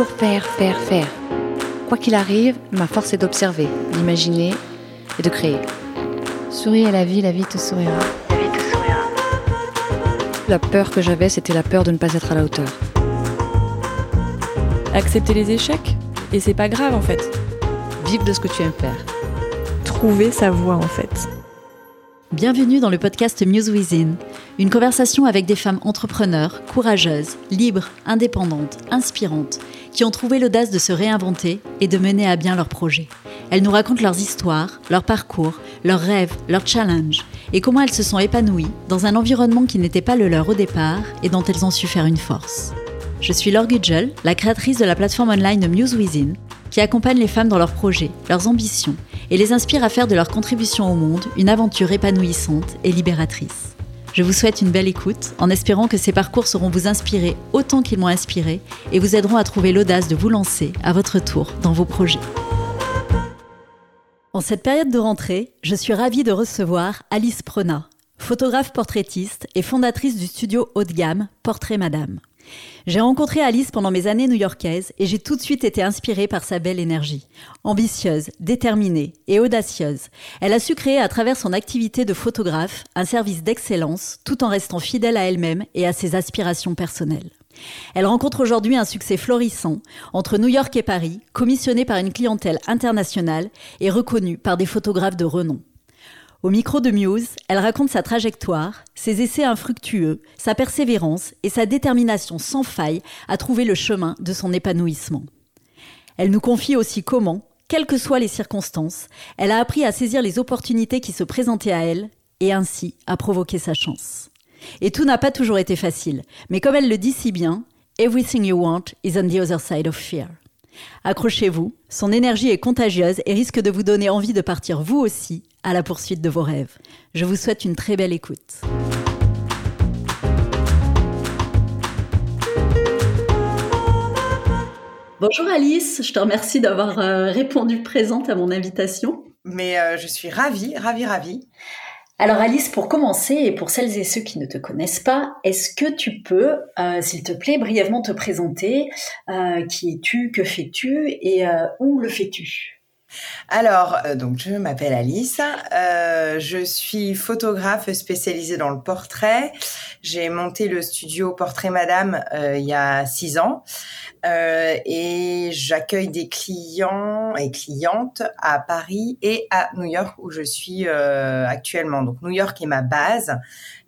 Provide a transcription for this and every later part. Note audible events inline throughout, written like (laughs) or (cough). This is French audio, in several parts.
toujours faire, faire, faire. Quoi qu'il arrive, ma force est d'observer, d'imaginer et de créer. Souris à la vie, la vie te sourira. La vie te sourira. La peur que j'avais, c'était la peur de ne pas être à la hauteur. Accepter les échecs, et c'est pas grave en fait. Vivre de ce que tu aimes faire. Trouver sa voie en fait. Bienvenue dans le podcast Muse Within, une conversation avec des femmes entrepreneurs, courageuses, libres, indépendantes, inspirantes, qui ont trouvé l'audace de se réinventer et de mener à bien leurs projets. Elles nous racontent leurs histoires, leurs parcours, leurs rêves, leurs challenges, et comment elles se sont épanouies dans un environnement qui n'était pas le leur au départ et dont elles ont su faire une force. Je suis Laure Gudgel, la créatrice de la plateforme online Muse Within, qui accompagne les femmes dans leurs projets, leurs ambitions, et les inspire à faire de leur contribution au monde une aventure épanouissante et libératrice. Je vous souhaite une belle écoute, en espérant que ces parcours sauront vous inspirer autant qu'ils m'ont inspiré et vous aideront à trouver l'audace de vous lancer à votre tour dans vos projets. En cette période de rentrée, je suis ravie de recevoir Alice Prenat, photographe portraitiste et fondatrice du studio haut de gamme Portrait Madame. J'ai rencontré Alice pendant mes années new-yorkaises et j'ai tout de suite été inspirée par sa belle énergie. Ambitieuse, déterminée et audacieuse, elle a su créer à travers son activité de photographe un service d'excellence tout en restant fidèle à elle-même et à ses aspirations personnelles. Elle rencontre aujourd'hui un succès florissant entre New York et Paris, commissionné par une clientèle internationale et reconnue par des photographes de renom. Au micro de Muse, elle raconte sa trajectoire, ses essais infructueux, sa persévérance et sa détermination sans faille à trouver le chemin de son épanouissement. Elle nous confie aussi comment, quelles que soient les circonstances, elle a appris à saisir les opportunités qui se présentaient à elle et ainsi à provoquer sa chance. Et tout n'a pas toujours été facile, mais comme elle le dit si bien, Everything you want is on the other side of fear. Accrochez-vous, son énergie est contagieuse et risque de vous donner envie de partir vous aussi à la poursuite de vos rêves. Je vous souhaite une très belle écoute. Bonjour Alice, je te remercie d'avoir euh, répondu présente à mon invitation. Mais euh, je suis ravie, ravie, ravie. Alors Alice, pour commencer, et pour celles et ceux qui ne te connaissent pas, est-ce que tu peux, euh, s'il te plaît, brièvement te présenter Qui es-tu Que fais-tu Et où le fais-tu? Alors, euh, donc je m'appelle Alice, euh, je suis photographe spécialisée dans le portrait. J'ai monté le studio Portrait Madame euh, il y a six ans et j'accueille des clients et clientes à Paris et à New York où je suis actuellement. Donc New York est ma base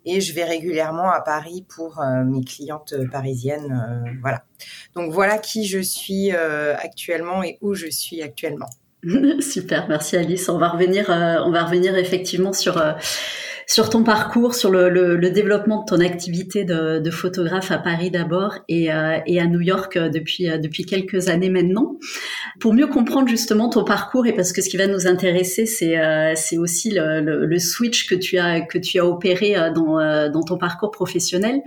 et je vais régulièrement à Paris pour mes clientes parisiennes. voilà. Donc voilà qui je suis actuellement et où je suis actuellement. (laughs) Super, merci Alice. On va revenir, euh, on va revenir effectivement sur euh, sur ton parcours, sur le, le, développement de ton activité de, de photographe à Paris d'abord et, euh, et à New York depuis depuis quelques années maintenant. Pour mieux comprendre justement ton parcours et parce que ce qui va nous intéresser, c'est c'est aussi le, le, switch que tu as que tu as opéré dans dans ton parcours professionnel.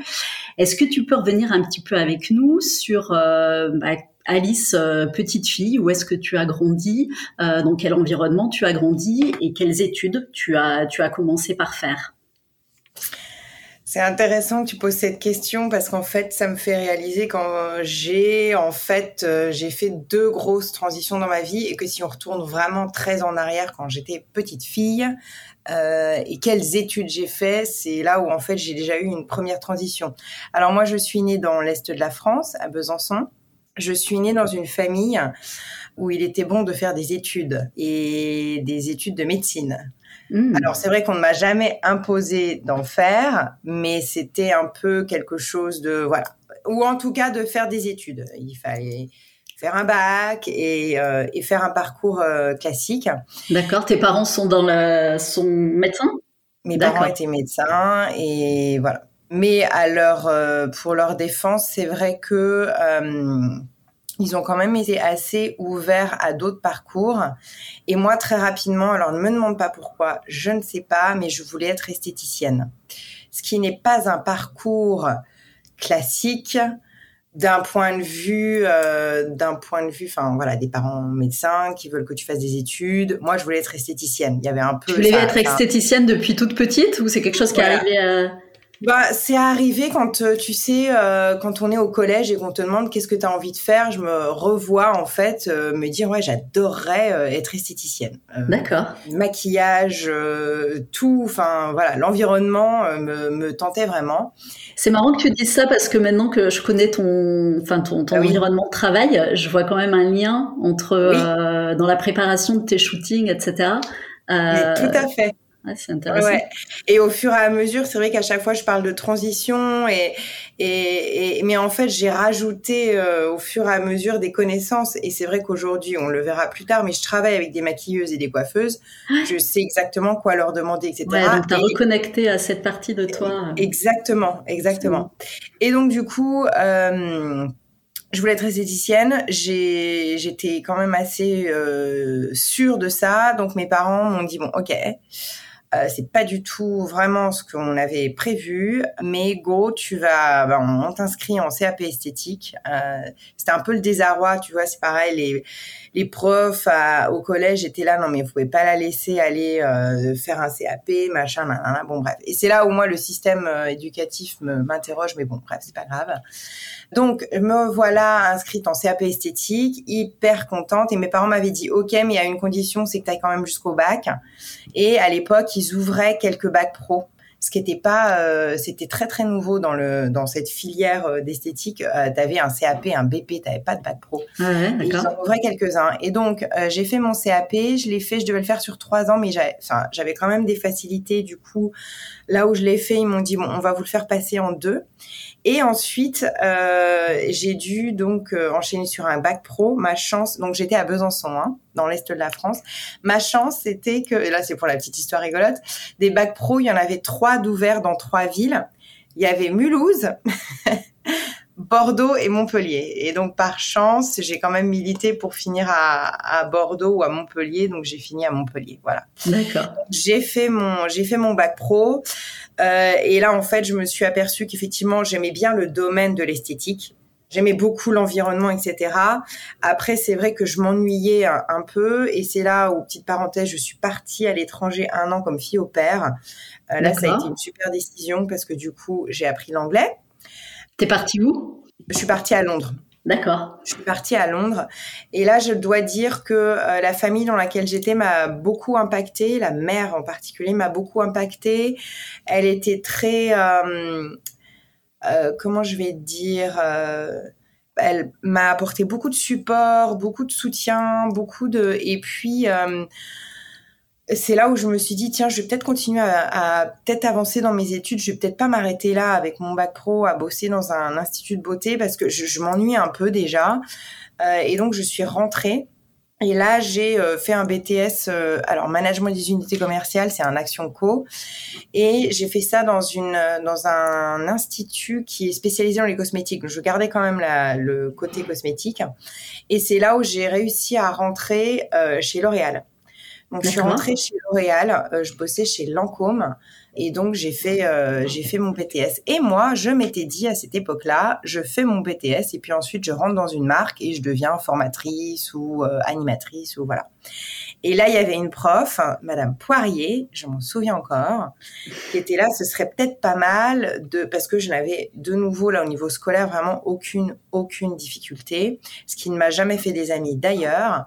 Est-ce que tu peux revenir un petit peu avec nous sur bah, Alice, euh, petite fille, où est-ce que tu as grandi, euh, dans quel environnement tu as grandi et quelles études tu as, commencé par faire? C'est intéressant que tu poses cette question parce qu'en fait, ça me fait réaliser quand j'ai en fait euh, j'ai fait deux grosses transitions dans ma vie et que si on retourne vraiment très en arrière quand j'étais petite fille et quelles études j'ai fait, c'est là où en fait j'ai déjà eu une première transition. Alors moi, je suis née dans l'est de la France, à Besançon. Je suis née dans une famille où il était bon de faire des études et des études de médecine. Hmm. Alors c'est vrai qu'on ne m'a jamais imposé d'en faire, mais c'était un peu quelque chose de voilà, ou en tout cas de faire des études. Il fallait faire un bac et, euh, faire un parcours euh, classique. D'accord. Tes parents sont dans le sont médecins? Mes parents étaient médecins et voilà. Mais à leur, euh, pour leur défense, c'est vrai que euh, ils ont quand même été assez ouverts à d'autres parcours. Et moi, très rapidement, alors ne me demande pas pourquoi, je ne sais pas, mais je voulais être esthéticienne. Ce qui n'est pas un parcours classique d'un point de vue, euh, d'un point de vue, enfin voilà, des parents médecins qui veulent que tu fasses des études. Moi, je voulais être esthéticienne. Il y avait un peu. Tu voulais être esthéticienne depuis toute petite ou c'est quelque chose qui est arrivé à bah, c'est arrivé quand euh, tu sais, euh, quand on est au collège et qu'on te demande qu'est-ce que tu as envie de faire, je me revois en fait euh, me dire ouais, j'adorerais être esthéticienne. D'accord. Maquillage, tout, enfin voilà, l'environnement me, me, tentait vraiment. C'est marrant que tu dises ça parce que maintenant que je connais ton, enfin ton, ton ah environnement de travail, je vois quand même un lien entre dans la préparation de tes shootings, etc. Mais tout à fait c'est intéressant. Et au fur et à mesure, c'est vrai qu'à chaque fois, je parle de transition et, et, mais en fait, j'ai rajouté euh, au fur et à mesure des connaissances. Et c'est vrai qu'aujourd'hui, on le verra plus tard, mais je travaille avec des maquilleuses et des coiffeuses. Ah. Je sais exactement quoi leur demander, etc. Ouais, donc t'as reconnecté à cette partie de toi. Exactement, exactement. Et donc du coup. Euh, je voulais être esthéticienne. J'étais quand même assez euh, sûre de ça. Donc mes parents m'ont dit bon, ok, euh, c'est pas du tout vraiment ce qu'on avait prévu, mais go, tu vas, ben, on t'inscrit en CAP esthétique. Euh, c'était un peu le désarroi, tu vois, c'est pareil, les profs au collège étaient là, non mais vous pouvez pas la laisser aller euh, faire un CAP, machin, bon bref. Et c'est là où moi le système euh, éducatif m'interroge, mais bon bref, c'est pas grave. Donc me voilà inscrite en CAP esthétique, hyper contente, et mes parents m'avaient dit, ok, mais il y a une condition, c'est que tu quand même jusqu'au bac. Et à l'époque, ils ouvraient quelques bacs pro ce qui n'était pas, euh, c'était très très nouveau dans le dans cette filière euh, d'esthétique. Euh, tu avais un CAP, un BP, tu n'avais pas de bac pro. Ouais, ils en ouvraient quelques-uns. Et donc j'ai fait mon CAP, je l'ai fait, je devais le faire sur trois ans, mais j'avais quand même des facilités. Du coup, là où je l'ai fait, ils m'ont dit bon, on va vous le faire passer en deux. Et ensuite, euh, j'ai dû donc euh, enchaîner sur un bac pro. Ma chance, donc j'étais à Besançon, hein, dans l'est de la France. Ma chance, c'était que, et là c'est pour la petite histoire rigolote, des bacs pro, il y en avait trois d'ouverts dans trois villes. Il y avait Mulhouse, (laughs) Bordeaux et Montpellier. Et donc par chance, j'ai quand même milité pour finir à, à Bordeaux ou à Montpellier. Donc j'ai fini à Montpellier. Voilà. D'accord. J'ai fait mon j'ai fait mon bac pro. Euh, et là, en fait, je me suis aperçue qu'effectivement, j'aimais bien le domaine de l'esthétique. J'aimais beaucoup l'environnement, etc. Après, c'est vrai que je m'ennuyais un, peu, et c'est là où, petite parenthèse, je suis partie à l'étranger un an comme fille au père. Euh, là, ça a été une super décision parce que du coup, j'ai appris l'anglais. T'es partie où? Je suis partie à Londres. D'accord. Je suis partie à Londres et là je dois dire que euh, la famille dans laquelle j'étais m'a beaucoup impactée, la mère en particulier m'a beaucoup impactée. Elle était très euh, euh, comment je vais dire elle m'a apporté beaucoup de support, beaucoup de soutien, beaucoup de et puis c'est là où je me suis dit tiens je vais peut-être continuer à, peut-être avancer dans mes études. Je vais peut-être pas m'arrêter là avec mon bac pro à bosser dans un institut de beauté parce que je, m'ennuie un peu déjà. Euh, et donc je suis rentrée. Et là j'ai euh, fait un BTS euh, alors management des unités commerciales c'est un action co. Et j'ai fait ça dans une dans un institut qui est spécialisé dans les cosmétiques. Je gardais quand même la, le côté cosmétique. Et c'est là où j'ai réussi à rentrer chez L'Oréal donc je suis rentrée chez L'Oréal, euh, je bossais chez Lancôme et donc j'ai fait euh, fait mon BTS. Et moi, je m'étais dit à cette époque-là, je fais mon BTS et puis ensuite je rentre dans une marque et je deviens formatrice ou euh, animatrice ou voilà. Et là, il y avait une prof, Madame Poirier, je m'en souviens encore, qui était là. Ce serait peut-être pas mal de, parce que je n'avais de nouveau là au niveau scolaire vraiment aucune aucune difficulté, ce qui ne m'a jamais fait des amis d'ailleurs.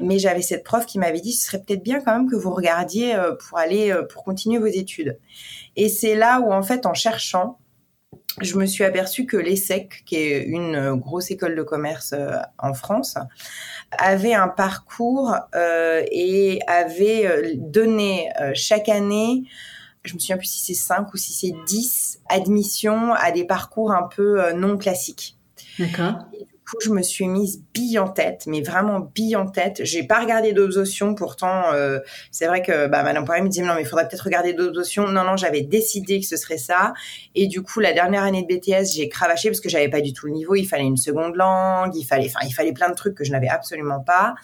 Mais j'avais cette prof qui m'avait dit, ce serait peut-être bien quand même que vous regardiez euh, pour aller pour continuer vos études. Et c'est là où en fait, en cherchant, je me suis aperçue que l'ESSEC, qui est une euh, grosse école de commerce en France, avait un parcours euh, et avait euh, donné euh, chaque année, je me souviens plus si c'est 5 ou si c'est 10 admissions à des parcours un peu non classiques. D'accord je me suis mise bille en tête, mais vraiment bille en tête. J'ai pas regardé d'autres options. Pourtant, euh, c'est vrai que bah, Madame Poirier me disait non, mais il faudrait peut-être regarder d'autres options. Non, non, j'avais décidé que ce serait ça. Et du coup, la dernière année de BTS, j'ai cravaché parce que j'avais pas du tout le niveau. Il fallait une seconde langue, il fallait, enfin, il fallait plein de trucs que je n'avais absolument pas.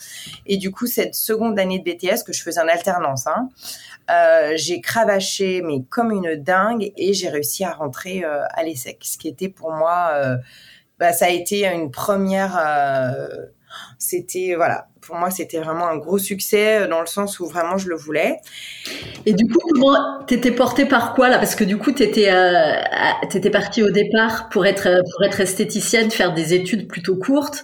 Et du coup, cette seconde année de BTS que je faisais en alternance, hein, euh, j'ai cravaché mais comme une dingue et j'ai réussi à rentrer euh, à l'ESSEC, ce qui était pour moi bah, ça a été une première. Euh, c'était voilà, pour moi c'était vraiment un gros succès euh, dans le sens où vraiment je le voulais. Et du coup, comment t'étais portée par quoi là? Parce que du coup, t'étais euh, t'étais partie au départ pour être pour être esthéticienne, faire des études plutôt courtes.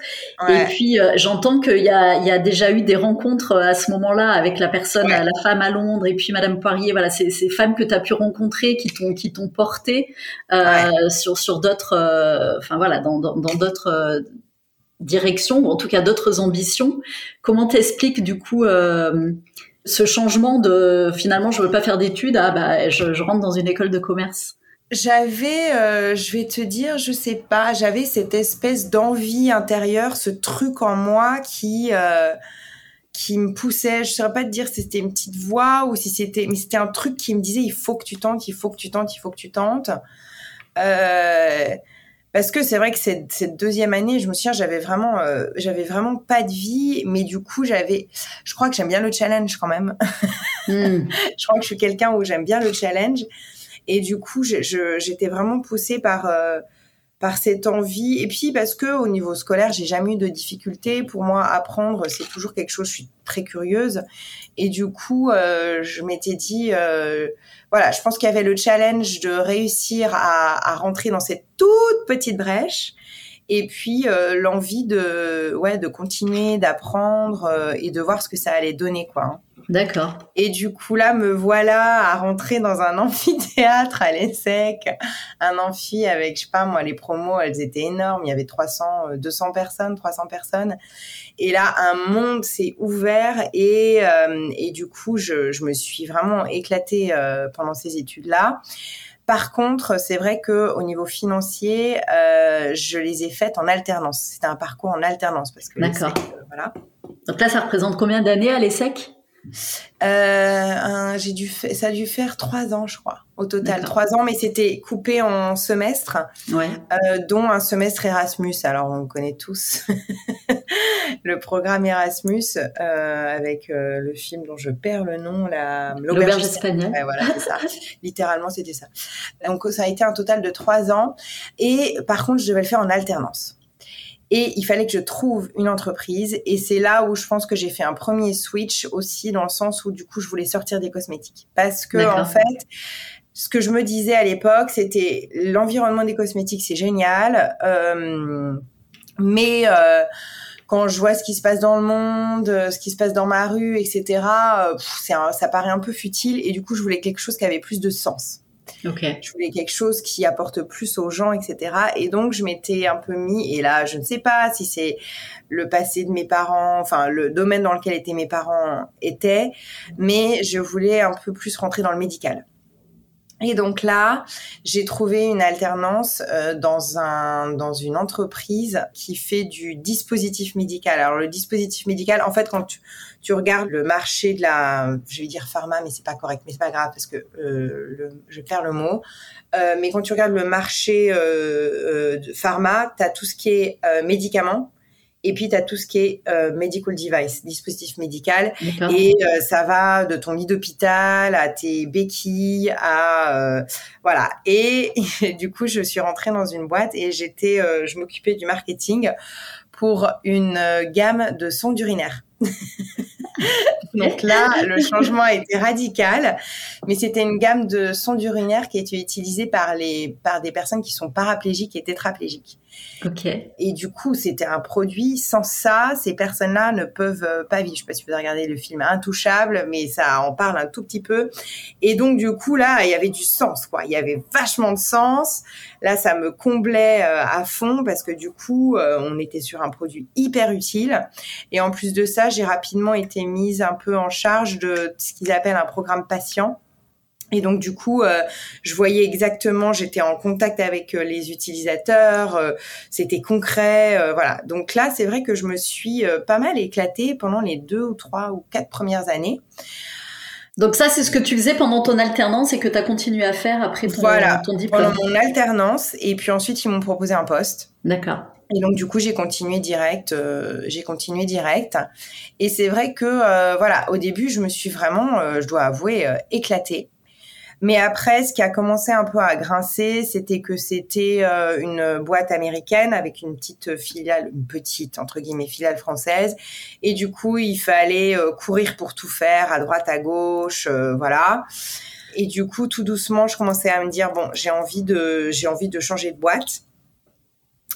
Et puis euh, j'entends qu'il y a il y a déjà eu des rencontres à ce moment-là avec la personne, la femme à Londres et puis Madame Poirier. Voilà, ces, ces femmes que tu as pu rencontrer qui t'ont qui t'ont porté euh, sur sur d'autres, euh, enfin voilà, dans dans d'autres directions ou en tout cas d'autres ambitions. Comment t'expliques du coup euh, ce changement de finalement je veux pas faire d'études ah bah je, je, rentre dans une école de commerce? J'avais, euh, je vais te dire, je sais pas, j'avais cette espèce d'envie intérieure, ce truc en moi qui euh, qui me poussait. Je saurais pas te dire si c'était une petite voix ou si c'était, mais c'était un truc qui me disait il faut que tu tentes, il faut que tu tentes, il faut que tu tentes. Euh, parce que c'est vrai que cette, cette, deuxième année, je me souviens, j'avais vraiment, euh, j'avais vraiment pas de vie, mais du coup, j'avais, je crois que j'aime bien le challenge quand même. Hmm. (laughs) je crois que je suis quelqu'un où j'aime bien le challenge, et du coup, j'étais vraiment poussée par euh, par cette envie, et puis parce que au niveau scolaire, j'ai jamais eu de difficultés. Pour moi, apprendre, c'est toujours quelque chose. Je suis très curieuse, et du coup, euh, je m'étais dit euh, voilà, je pense qu'il y avait le challenge de réussir à, à, rentrer dans cette toute petite brèche et puis euh, l'envie de ouais de continuer d'apprendre et de voir ce que ça allait donner quoi. D'accord. Et du coup là me voilà à rentrer dans un (laughs) amphithéâtre à l'ESSEC, un amphi avec je sais pas moi les promos elles étaient énormes, il y avait 300 200 euh, personnes, 300 personnes et là un monde s'est ouvert et et du coup je je me suis vraiment éclatée pendant ces études là. Par contre, c'est vrai que au niveau financier, euh, je les ai faites en alternance. C'était un parcours en alternance parce que D'accord. Euh, voilà. Donc là, ça représente combien d'années à l'ESSEC? Euh, j'ai dû ça a dû faire trois ans, je crois, au total. Trois ans, mais c'était coupé en semestres, ouais. euh, dont un semestre Erasmus. Alors, on connaît tous (laughs) le programme Erasmus euh, avec euh, le film dont je perds le nom, la l'auberge espagnole. Ouais, voilà, c'est ça. (laughs) Littéralement, c'était ça. Donc, ça a été un total de trois ans. Et par contre, je devais le faire en alternance. Et il fallait que je trouve une entreprise. Et c'est là où je pense que j'ai fait un premier switch aussi, dans le sens où du coup, je voulais sortir des cosmétiques. Parce que, en fait, ce que je me disais à l'époque, c'était l'environnement des cosmétiques, c'est génial. Euh, mais euh, quand je vois ce qui se passe dans le monde, ce qui se passe dans ma rue, etc., euh, ça paraît un peu futile. Et du coup, je voulais quelque chose qui avait plus de sens. Je voulais quelque chose qui apporte plus aux gens, etc. Et donc, je m'étais un peu mis, et là, je ne sais pas si c'est le passé de mes parents, enfin, le domaine dans lequel étaient mes parents étaient, mais je voulais un peu plus rentrer dans le médical. Et donc là, j'ai trouvé une alternance euh, dans un dans une entreprise qui fait du dispositif médical. Alors le dispositif médical, en fait, quand tu, tu regardes le marché de la, je vais dire pharma, mais c'est pas correct, mais c'est pas grave parce que euh, le, je perds le mot. Euh, mais quand tu regardes le marché euh, de pharma, tu as tout ce qui est médicaments et puis, tu as tout ce qui est euh, medical device, dispositif médical. Et euh, ça va de ton lit d'hôpital à tes béquilles, à... Euh, voilà. Et, (laughs) du coup, je suis rentrée dans une boîte et j'étais, je m'occupais du marketing pour une gamme de sondes urinaires. (laughs) Donc là, le (laughs) changement a été radical, mais c'était une gamme de sondes urinaires qui était utilisée par les par des personnes qui sont paraplégiques et tétraplégiques. Ok. Et du coup, c'était un produit. Sans ça, ces personnes-là ne peuvent euh, pas vivre. Je sais pas si vous avez regardé le film Intouchable, mais ça en parle un tout petit peu. Et donc, du coup, là, il y avait du sens, quoi. Il y avait vachement de sens. Là, ça me comblait euh, à fond parce que du coup, euh, on était sur un produit hyper utile. Et en plus de ça, j'ai rapidement été mise un peu en charge de ce qu'ils appellent un programme patient. Et donc du coup, euh, je voyais exactement, j'étais en contact avec euh, les utilisateurs, euh, c'était concret, voilà. Donc là, c'est vrai que je me suis pas mal éclatée pendant les deux ou trois ou quatre premières années. Donc ça, c'est ce que tu faisais pendant ton alternance et que tu as continué à faire après ton, voilà, ton diplôme. Pendant mon alternance, et puis ensuite ils m'ont proposé un poste. D'accord. Et donc du coup j'ai continué direct, j'ai continué direct. Et c'est vrai que voilà, au début je me suis vraiment, je dois avouer, éclatée. Mais après, ce qui a commencé un peu à grincer, c'était que c'était euh, une boîte américaine avec une petite filiale, une petite entre guillemets filiale française, et du coup, il fallait euh, courir pour tout faire à droite, à gauche, euh, voilà. Et du coup, tout doucement, je commençais à me dire bon, j'ai envie de, j'ai envie de changer de boîte.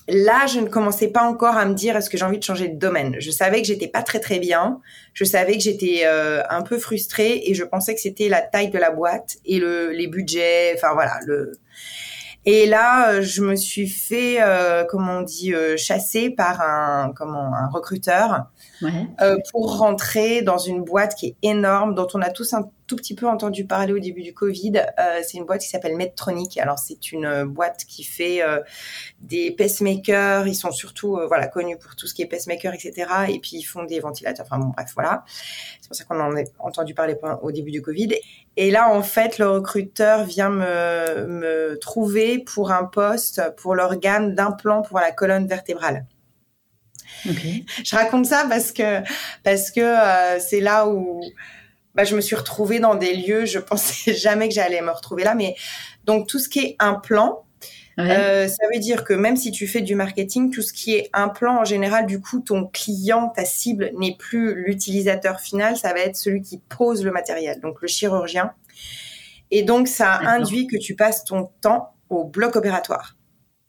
Là, je ne commençais pas encore à me dire est-ce que j'ai envie de changer de domaine? Je savais que j'étais pas très très bien. Je savais que j'étais euh, un peu frustrée et je pensais que c'était la taille de la boîte et le, les budgets. Enfin voilà. Le... Et là, euh, je me suis fait, euh, comment on dit, euh, chasser par un, comment, un recruteur Ouais. euh, pour rentrer dans une boîte qui est énorme, dont on a tous un tout petit peu entendu parler au début du Covid. Euh, c'est une boîte qui s'appelle Medtronic. Alors c'est une euh, boîte qui fait euh, des pacemakers. Ils sont surtout euh, voilà connus pour tout ce qui est pacemaker, etc. Et puis ils font des ventilateurs. Enfin bon, bref, voilà. C'est pour ça qu'on en a entendu parler au début du Covid. Et là, en fait, le recruteur vient me, me trouver pour un poste pour l'organe d'implant pour la colonne vertébrale. Ok. Je raconte ça parce que parce que c'est là où bah, je me suis retrouvée dans des lieux. Je (laughs) pensais jamais que j'allais me retrouver là, mais donc tout ce qui est implant, Ouais. euh, ça veut dire que même si tu fais du marketing, tout ce qui est implant en général, du coup, ton client, ta cible n'est plus l'utilisateur final, ça va être celui qui pose le matériel, donc le chirurgien. Et donc ça induit que tu passes ton temps au bloc opératoire.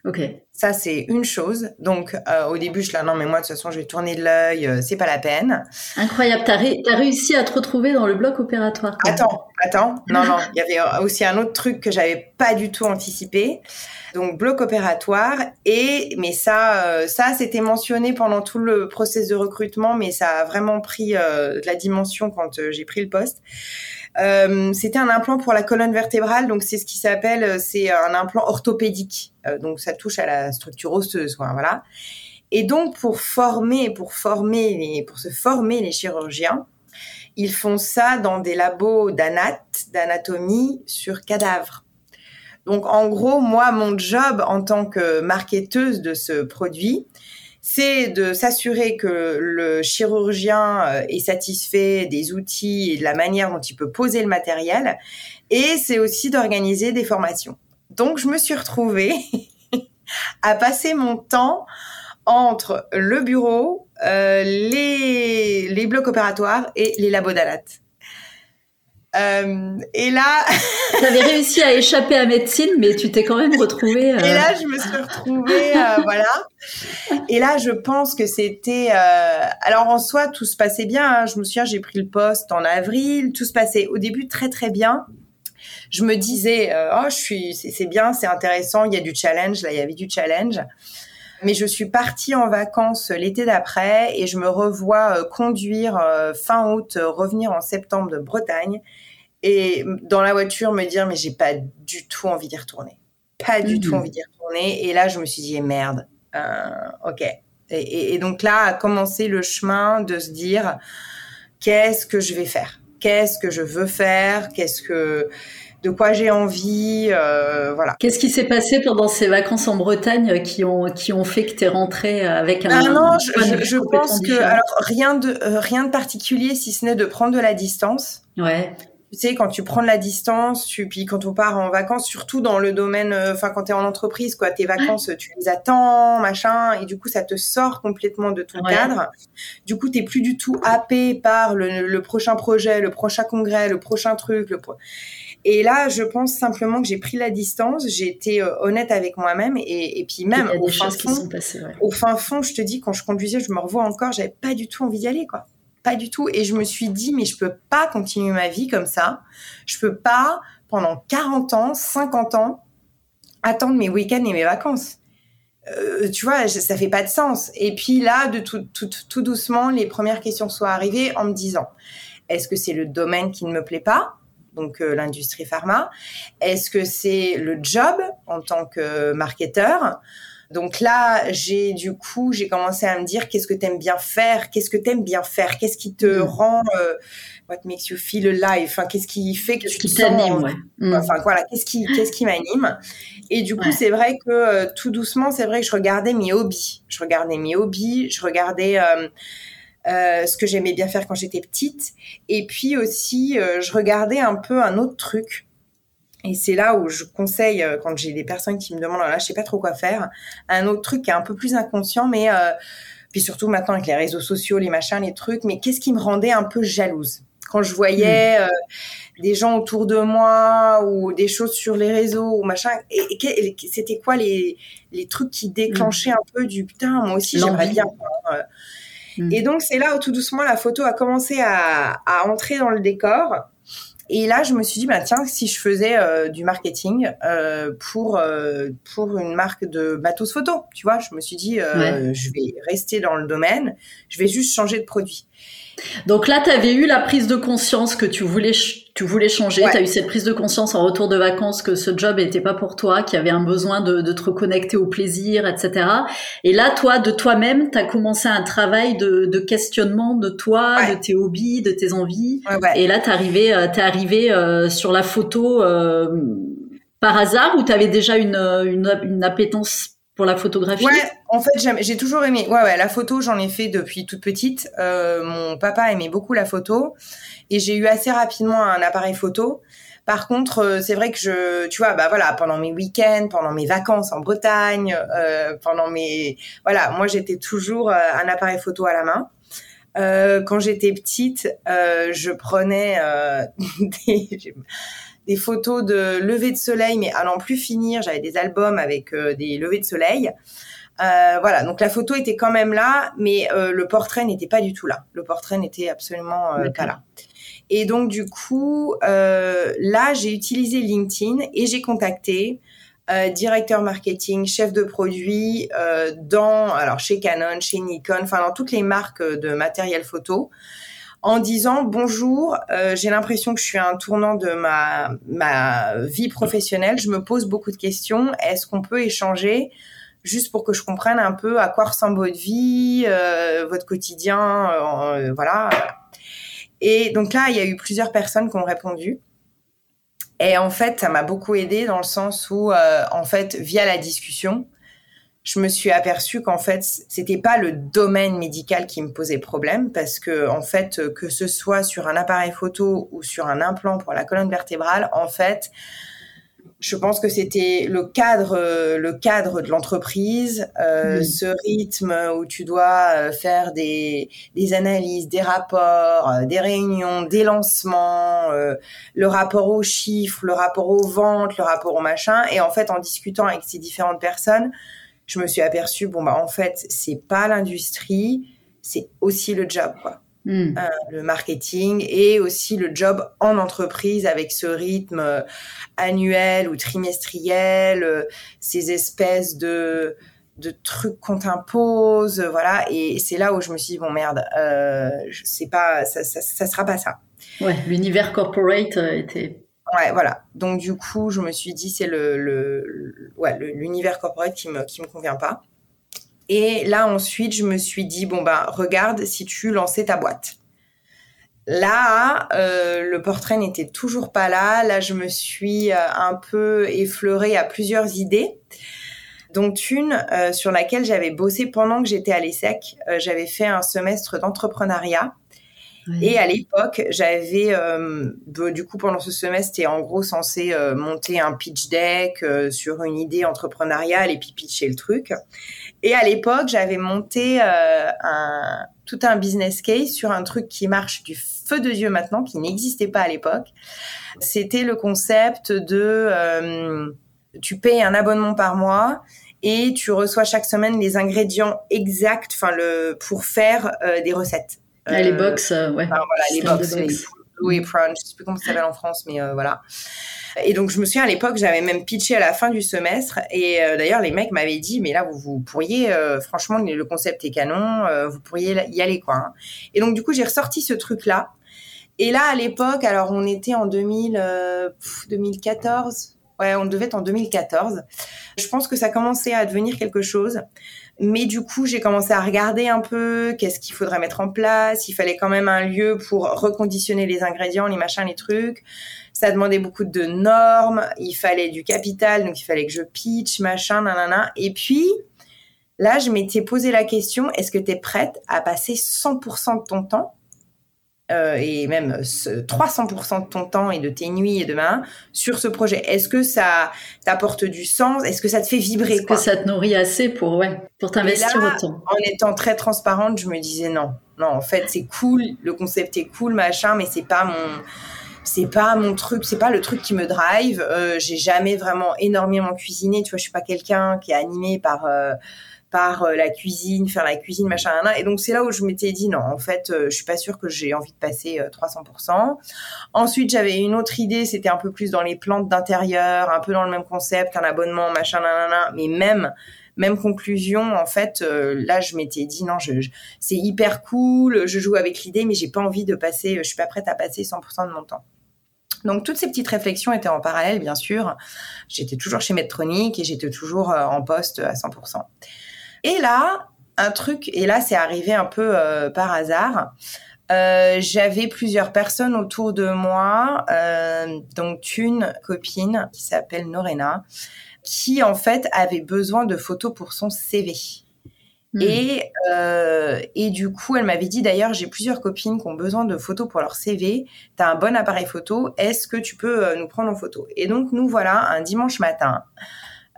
Ok. Ça, c'est une chose. Donc, euh, au début, je suis là, non, mais moi, de toute façon, je vais tourner de l'œil, euh, c'est pas la peine. Incroyable. T'as ré- t'as réussi à te retrouver dans le bloc opératoire. Attends, attends. Non, (laughs) non, il y avait aussi un autre truc que j'avais pas du tout anticipé. Donc, bloc opératoire. Et, mais ça, euh, ça, c'était mentionné pendant tout le process de recrutement, mais ça a vraiment pris euh, de la dimension quand euh, j'ai pris le poste. Euh, c'était un implant pour la colonne vertébrale, donc c'est ce qui s'appelle, euh, c'est un implant orthopédique. Euh, donc ça touche à la structure osseuse, quoi, voilà. Et donc pour former, pour former, les, pour se former les chirurgiens, ils font ça dans des labos d'anat, d'anatomie sur cadavres. Donc en gros, moi, mon job en tant que marketeuse de ce produit, c'est de s'assurer que le chirurgien euh, est satisfait des outils et de la manière dont il peut poser le matériel. Et c'est aussi d'organiser des formations. Donc je me suis retrouvée (laughs) à passer mon temps entre le bureau, euh, les, blocs opératoires et les labos d'Alat. Euh, et là, (laughs) T'avais réussi à échapper à médecine, mais tu t'es quand même retrouvée. euh, Et là, je me suis retrouvée, euh, (laughs) voilà. Et là, je pense que c'était. Alors en soi, tout se passait bien. hein. Je me souviens, j'ai pris le poste en avril. Tout se passait au début très très bien. Je me disais, oh, je suis, c'est bien, c'est intéressant. Il y a du challenge. Là, il y avait du challenge. Mais je suis partie en vacances l'été d'après et je me revois conduire fin août, revenir en septembre de Bretagne et dans la voiture me dire mais j'ai pas du tout envie d'y retourner, pas du tout envie d'y retourner. Et là je me suis dit eh, merde, euh, ok. Et, et- et donc là a commencé le chemin de se dire qu'est-ce que je vais faire, qu'est-ce que je veux faire, qu'est-ce que de quoi j'ai envie, euh, voilà. Qu'est-ce qui s'est passé pendant ces vacances en Bretagne qui ont, qui ont fait que t'es rentrée avec un. Ah non, je, pense que alors rien de euh, rien de particulier si ce n'est de prendre de la distance. Ouais. Tu sais, quand tu prends de la distance, tu, puis quand on part en vacances, surtout dans le domaine, euh, enfin quand tu es en entreprise, quoi, tes vacances, tu les attends, machin, et du coup ça te sort complètement de ton Ouais. cadre. Du coup, t'es plus du tout happé par le, le prochain projet, le prochain congrès, le prochain truc. Le pro- Et là, je pense simplement que j'ai pris la distance, j'ai été euh, honnête avec moi-même, et, et puis même au fin fond, sont passées. Ouais. au fin fond, je te dis, quand je conduisais, je me revois encore, j'avais pas du tout envie d'y aller, quoi. Pas du tout. Et je me suis dit, mais je peux pas continuer ma vie comme ça. Je peux pas, pendant 40 ans, 50 ans, attendre mes week-ends et mes vacances. Euh, tu vois, ça fait pas de sens. Et puis là, de tout, tout, tout doucement, les premières questions sont arrivées en me disant, est-ce que c'est le domaine qui ne me plaît pas? Donc euh, l'industrie pharma Est-ce que c'est le job en tant que marketeur? Donc là, j'ai du coup, j'ai commencé à me dire qu'est-ce que t'aimes bien faire, qu'est-ce que t'aimes bien faire, qu'est-ce qui te Mm. rend, euh, what makes you feel alive, enfin qu'est-ce qui fait que Qu'est-ce tu qui t'anime, ouais. Mm. enfin voilà, qu'est-ce qui, qu'est-ce qui m'anime? Et du coup, Ouais. c'est vrai que euh, tout doucement, c'est vrai que je regardais mes hobbies, je regardais mes hobbies, je regardais euh, euh, ce que j'aimais bien faire quand j'étais petite, et puis aussi, euh, je regardais un peu un autre truc Et c'est là où je conseille, euh, quand j'ai des personnes qui me demandent, là, je sais pas trop quoi faire, un autre truc qui est un peu plus inconscient, mais euh, puis surtout maintenant avec les réseaux sociaux, les machins, les trucs, mais qu'est-ce qui me rendait un peu jalouse? Quand je voyais hmm. euh, des gens autour de moi ou des choses sur les réseaux ou machin. Et, c'était quoi les, les trucs qui déclenchaient un peu du putain, moi aussi j'aimerais bien. Hmm. Et donc c'est là où tout doucement la photo a commencé à, à entrer dans le décor. Et là, je me suis dit, bah, tiens, si je faisais euh, du marketing euh, pour euh, pour une marque de matos photo, tu vois, je me suis dit, je vais rester dans le domaine, je vais juste changer de produit. Donc là, tu avais eu la prise de conscience que tu voulais, tu voulais changer. Tu as eu cette prise de conscience en retour de vacances que ce job n'était pas pour toi, qu'il y avait un besoin de, de, te reconnecter au plaisir, etc. Et là, toi, de toi-même, tu as commencé un travail de, de questionnement de toi, de tes hobbies, de tes envies. Et là, tu arrivé, euh, es arrivé euh, sur la photo euh, par hasard ou tu avais déjà une, une, une appétence pour la photographie Ouais, en fait, j'ai toujours aimé. Ouais, ouais, la photo, j'en ai fait depuis toute petite. Euh, mon papa aimait beaucoup la photo et j'ai eu assez rapidement un appareil photo. Par contre, euh, c'est vrai que je, tu vois, bah voilà, pendant mes week-ends, pendant mes vacances en Bretagne, euh, pendant mes, voilà, moi j'étais toujours euh, un appareil photo à la main. Euh, quand j'étais petite, je prenais (laughs) des, des photos de levée de soleil, mais n'en plus finir. J'avais des albums avec euh, des levées de soleil. Euh, voilà, donc la photo était quand même là, mais euh, le portrait n'était pas du tout là. Le portrait n'était absolument pas là. Et donc du coup, là, j'ai utilisé LinkedIn et j'ai contacté directeur marketing, chef de produit dans, alors chez Canon, chez Nikon, enfin dans toutes les marques de matériel photo en disant bonjour, euh, j'ai l'impression que je suis à un tournant de ma, ma vie professionnelle, je me pose beaucoup de questions, est-ce qu'on peut échanger? Juste pour que je comprenne un peu à quoi ressemble votre vie, euh, votre quotidien, euh, voilà. Et donc là, il y a eu plusieurs personnes qui ont répondu. Et en fait, ça m'a beaucoup aidé dans le sens où, en fait, via la discussion, je me suis aperçue qu'en fait, c'était pas le domaine médical qui me posait problème parce que, en fait, que ce soit sur un appareil photo ou sur un implant pour la colonne vertébrale, en fait, je pense que c'était le cadre, le cadre de l'entreprise, euh, ce rythme où tu dois euh, faire des, des analyses, des rapports, euh, des réunions, des lancements, le rapport aux chiffres, le rapport aux ventes, le rapport au machin. Et en fait, en discutant avec ces différentes personnes, je me suis aperçue, bon, bah, en fait, c'est pas l'industrie, c'est aussi le job, quoi. Hmm. Euh, le marketing et aussi le job en entreprise avec ce rythme euh, annuel ou trimestriel, euh, ces espèces de de trucs qu'on t'impose, voilà. Et c'est là où je me suis dit bon merde, sais pas, ça, ça, ça sera pas ça. Ouais, l'univers corporate était Voilà. Donc du coup, je me suis dit c'est le, le, ouais, l'univers corporate qui me qui me convient pas. Et là ensuite, je me suis dit bon bah regarde si tu lançais ta boîte. Là, euh, le portrait n'était toujours pas là. Là, je me suis euh, un peu effleurée à plusieurs idées, dont une euh, sur laquelle j'avais bossé pendant que j'étais à l'ESSEC. j'avais fait un semestre d'entrepreneuriat et à l'époque, j'avais, euh, du coup, pendant ce semestre, c'était en gros censé euh, monter un pitch deck euh, sur une idée entrepreneuriale et puis pitcher le truc. Et à l'époque, j'avais monté un, tout un business case sur un truc qui marche du feu de Dieu maintenant, qui n'existait pas à l'époque. C'était le concept de tu payes un abonnement par mois et tu reçois chaque semaine les ingrédients exacts, enfin le pour faire des recettes. Ah, les euh, box, euh, ouais. voilà, les box, les Louis Prun, je sais plus comment ça s'appelle en France, mais euh, voilà. Et donc, je me souviens à l'époque, j'avais même pitché à la fin du semestre. Et d'ailleurs, les mecs m'avaient dit, mais là, vous, vous pourriez, franchement, le concept est canon, vous pourriez y aller, quoi. Hein. Et donc, du coup, j'ai ressorti ce truc-là. Et là, à l'époque, alors, on était en 2000, 2014. Ouais, on devait être en 2014. Je pense que ça commençait à devenir quelque chose. Mais du coup, j'ai commencé à regarder un peu qu'est-ce qu'il faudrait mettre en place. Il fallait quand même un lieu pour reconditionner les ingrédients, les machins, les trucs. Ça demandait beaucoup de normes. Il fallait du capital, donc il fallait que je pitch, machin, nanana. Et puis, là, je m'étais posé la question, est-ce que tu es prête à passer 100% de ton temps euh, et même 300% de ton temps et de tes nuits et de mains sur ce projet Est-ce que ça t'apporte du sens? Est-ce que ça te fait vibrer Est-ce que ça te nourrit assez pour ouais pour t'investir autant? En étant très transparente, je me disais non, non. En fait, c'est cool, le concept est cool, machin, mais c'est pas mon c'est pas mon truc, c'est pas le truc qui me drive. Euh, j'ai jamais vraiment énormément cuisiné. Tu vois, je suis pas quelqu'un qui est animé par euh, par euh, la cuisine, faire la cuisine, machin, Et donc c'est là où je m'étais dit non, en fait, euh, je suis pas sûre que j'ai envie de passer 300%. Euh, Ensuite, j'avais une autre idée, c'était un peu plus dans les plantes d'intérieur, un peu dans le même concept, un abonnement, machin, nanana. Mais même même conclusion en fait là je m'étais dit non je, c'est hyper cool je joue avec l'idée mais j'ai pas envie de passer je suis pas prête à passer 100% de mon temps donc toutes ces petites réflexions étaient en parallèle bien sûr j'étais toujours chez Medtronic et j'étais toujours en poste à 100% et là, un truc, et là c'est arrivé un peu euh, par hasard. Euh, j'avais plusieurs personnes autour de moi, euh, donc une copine qui s'appelle Norena, qui en fait avait besoin de photos pour son CV. Hmm. Et, et du coup, elle m'avait dit d'ailleurs, j'ai plusieurs copines qui ont besoin de photos pour leur CV. Tu as un bon appareil photo, est-ce que tu peux nous prendre en photo? Et donc, nous voilà un dimanche matin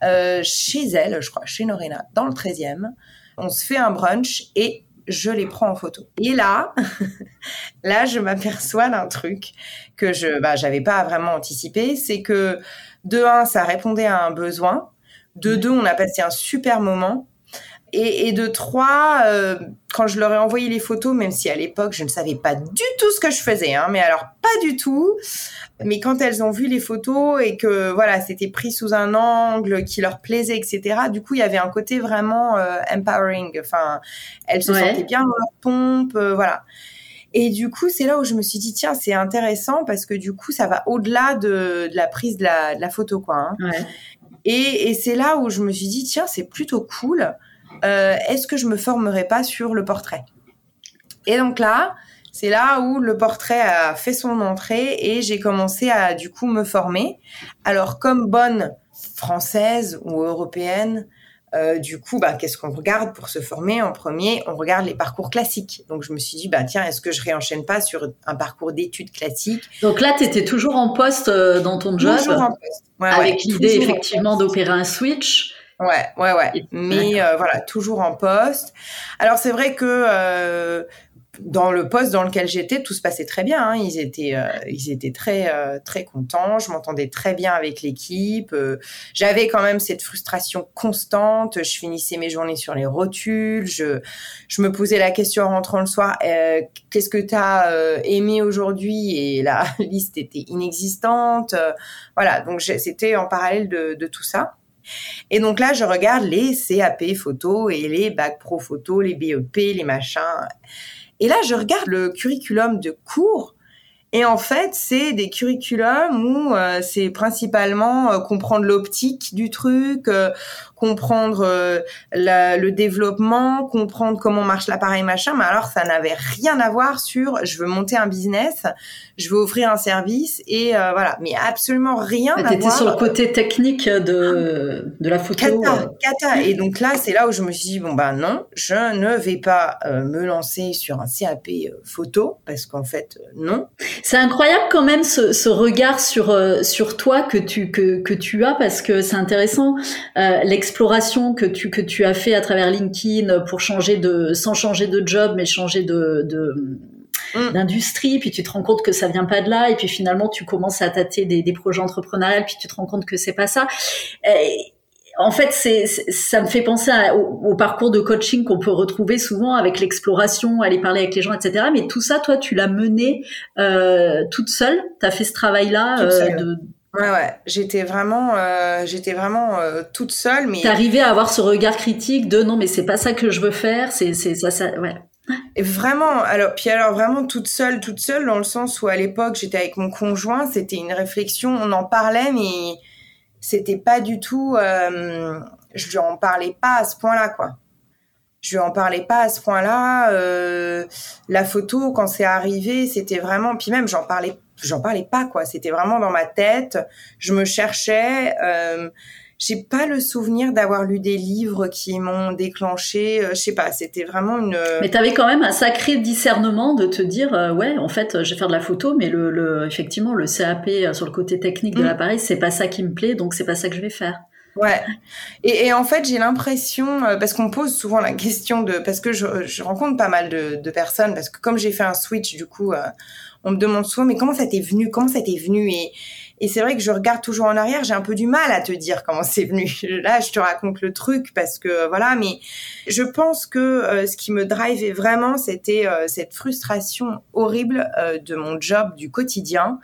euh, chez elle, je crois, chez Norena, dans le 13e. On se fait un brunch et je les prends en photo. Et là, (laughs) là, je m'aperçois d'un truc que je, bah, j'avais pas vraiment anticipé, c'est que de un, ça répondait à un besoin. De deux, on a passé un super moment. Et, et, de trois, euh, quand je leur ai envoyé les photos, même si à l'époque je ne savais pas du tout ce que je faisais, hein, mais alors pas du tout. Mais quand elles ont vu les photos et que voilà, c'était pris sous un angle qui leur plaisait, etc. Du coup, il y avait un côté vraiment euh, empowering. Enfin, elles se sentaient bien dans leur pompe, euh, voilà. Et du coup, c'est là où je me suis dit tiens, c'est intéressant parce que du coup, ça va au-delà de, de, la prise de la, de la photo, quoi. Hein. Ouais. Et, et c'est là où je me suis dit tiens, c'est plutôt cool euh, est-ce que je me formerais pas sur le portrait? Et donc là, c'est là où le portrait a fait son entrée et j'ai commencé à du coup me former. Alors comme bonne française ou européenne, euh, du coup, bah, qu'est-ce qu'on regarde pour se former En premier, on regarde les parcours classiques. Donc, je me suis dit, bah, tiens, est-ce que je réenchaîne pas sur un parcours d'études classiques? Donc là, tu étais toujours en poste euh, dans ton job? Toujours en poste. avec l'idée, effectivement, d'opérer un switch? Ouais, ouais, ouais. Mais euh, voilà, toujours en poste. Alors c'est vrai que dans le poste dans lequel j'étais, tout se passait très bien. Hein. Ils étaient, euh, ils étaient très, très contents. Je m'entendais très bien avec l'équipe. J'avais quand même cette frustration constante. Je finissais mes journées sur les rotules. Je, je me posais la question en rentrant le soir qu'est-ce que tu as aimé aujourd'hui? Et la (laughs) liste était inexistante. voilà, donc c'était en parallèle de, de tout ça. Et donc là, je regarde les CAP photo et les bac pro photo, les BEP, les machins. Et là, je regarde le curriculum de cours et en fait, c'est des curriculums où euh, c'est principalement euh, comprendre l'optique du truc, euh, comprendre le développement, comprendre comment marche l'appareil machin. Mais alors, ça n'avait rien à voir sur je veux monter un business, je veux offrir un service et voilà. Mais absolument rien à voir. sur le côté technique de de la photo. Cata, cata. Et donc là, c'est là où je me suis dit bon ben non, je ne vais pas me lancer sur un CAP photo parce qu'en fait non. C'est incroyable quand même ce, ce regard sur euh, sur toi que tu que, que tu as parce que c'est intéressant euh, l'exploration que tu que tu as fait à travers LinkedIn pour changer de sans changer de job mais changer de, de mm. d'industrie, puis tu te rends compte que ça vient pas de là, et puis finalement tu commences à tâter des, des projets entrepreneuriaux, puis tu te rends compte que c'est pas ça. Et, en fait, c'est, ça me fait penser au, parcours de coaching qu'on peut retrouver souvent avec l'exploration, aller parler avec les gens, etc. Mais tout ça, toi, tu l'as mené euh, toute seule? Tu as fait ce travail-là. Euh, de... Ouais, ouais. J'étais vraiment, euh, j'étais vraiment euh, toute seule. Mais t'arrivais à avoir ce regard critique de non, mais c'est pas ça que je veux faire. C'est, c'est ça, ça, ouais. Et vraiment, alors puis alors vraiment toute seule, toute seule dans le sens où à l'époque j'étais avec mon conjoint, c'était une réflexion, on en parlait, mais c'était pas du tout, euh, je lui en parlais pas à ce point-là, quoi. Je lui en parlais pas à ce point-là. Euh, la photo, quand c'est arrivé, c'était vraiment, puis même j'en parlais, j'en parlais pas, quoi. C'était vraiment dans ma tête. Je me cherchais. Euh, j'ai pas le souvenir d'avoir lu des livres qui m'ont déclenché. Euh, je sais pas, c'était vraiment une. Mais tu avais quand même un sacré discernement de te dire, euh, ouais, en fait, je vais faire de la photo, mais le, le effectivement, le CAP euh, sur le côté technique de mm. l'appareil, c'est pas ça qui me plaît, donc c'est pas ça que je vais faire. Ouais. Et, et en fait, j'ai l'impression, parce qu'on pose souvent la question de, parce que je, je rencontre pas mal de, de, personnes, parce que comme j'ai fait un switch, du coup, on me demande souvent, mais comment ça t'est venu, comment ça t'est venu? Et et c'est vrai que je regarde toujours en arrière, j'ai un peu du mal à te dire comment c'est venu. (laughs) Là, je te raconte le truc parce que voilà, mais je pense que euh, ce qui me drivait vraiment, c'était euh, cette frustration horrible euh, de mon job du quotidien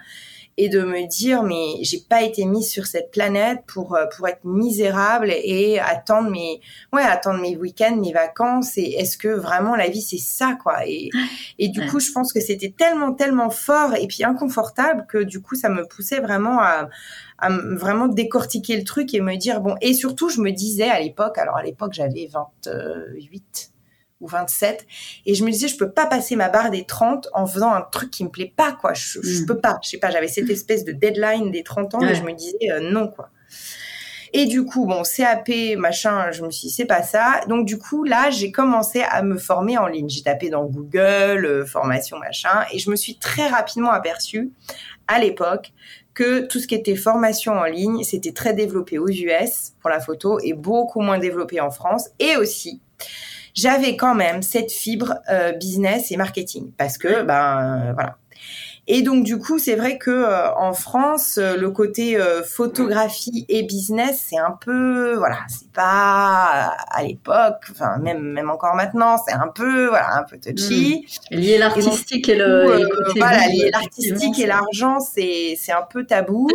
et de me dire mais j'ai pas été mise sur cette planète pour euh, pour être misérable et attendre mes ouais attendre mes week-ends mes vacances et est-ce que vraiment la vie c'est ça quoi? Et et du coup je pense que c'était tellement tellement fort et puis inconfortable que du coup ça me poussait vraiment à à vraiment décortiquer le truc et me dire bon et surtout je me disais à l'époque alors à l'époque j'avais 28 ou 27 et je me disais je peux pas passer ma barre des 30 en faisant un truc qui me plaît pas quoi. Je, je mm. peux pas. Je sais pas j'avais cette espèce de deadline des 30 ans et je me disais euh, non quoi. Et du coup bon CAP machin je me suis dit c'est pas ça. Donc du coup là j'ai commencé à me former en ligne. J'ai tapé dans Google euh, formation machin et je me suis très rapidement aperçue à l'époque que tout ce qui était formation en ligne, c'était très développé aux US pour la photo et beaucoup moins développé en France. Et aussi, j'avais quand même cette fibre euh, business et marketing parce que ben voilà. Et donc du coup, c'est vrai que euh, en France, euh, le côté photographie et business, c'est un peu voilà, c'est pas à l'époque, enfin même même encore maintenant, c'est un peu voilà, un peu touchy. Mmh. Lier l'artistique et, le, et voilà, lier l'artistique et l'argent, c'est c'est un peu tabou.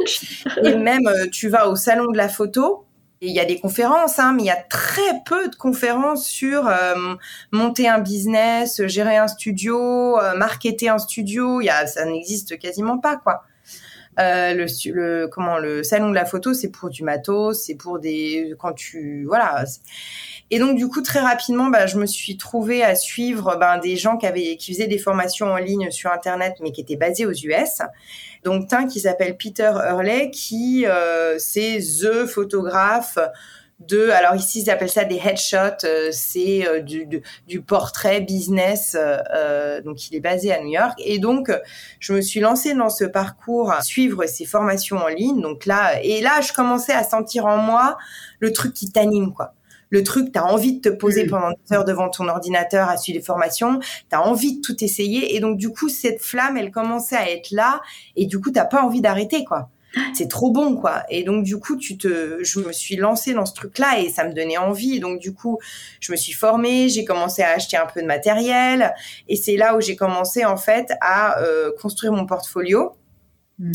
et même tu vas au salon de la photo, il y a des conférences, hein, mais il y a très peu de conférences sur euh, monter un business, gérer un studio, euh, marketer un studio. Il y a, ça n'existe quasiment pas, quoi. Euh, le, le, comment le salon de la photo, c'est pour du matos, c'est pour des quand tu voilà. Et donc du coup très rapidement, bah, je me suis trouvée à suivre ben, des gens qui avaient qui faisaient des formations en ligne sur internet, mais qui étaient basés aux US. Donc un qui s'appelle Peter Hurley, qui euh, c'est the photographe de, alors ici ils appellent ça des headshots, euh, c'est euh, du, du, portrait business, euh, donc il est basé à New York. Et donc je me suis lancée dans ce parcours, à suivre ces formations en ligne. Donc là, et là je commençais à sentir en moi le truc qui t'anime, quoi le truc, tu as envie de te poser mm. pendant deux heures devant ton ordinateur à suivre les formations, tu as envie de tout essayer. Et donc, du coup, cette flamme, elle commençait à être là. Et du coup, t'as pas envie d'arrêter, quoi. C'est trop bon, quoi. Et donc, du coup, tu te, je me suis lancée dans ce truc-là et ça me donnait envie. Et donc, du coup, je me suis formée, j'ai commencé à acheter un peu de matériel. Et c'est là où j'ai commencé, en fait, à euh, construire mon portfolio. Mm.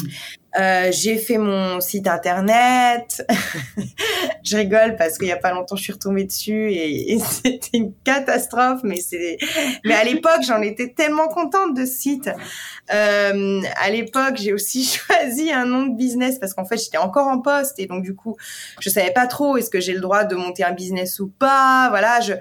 Euh, j'ai fait mon site internet. (laughs) je rigole parce qu'il y a pas longtemps, je suis retombée dessus et, (laughs) c'était une catastrophe. Mais c'est, mais à l'époque, j'en étais tellement contente de ce site. Euh, à l'époque, j'ai aussi (laughs) choisi un nom de business parce qu'en fait, j'étais encore en poste et donc du coup, je savais pas trop est-ce que j'ai le droit de monter un business ou pas. Voilà, je,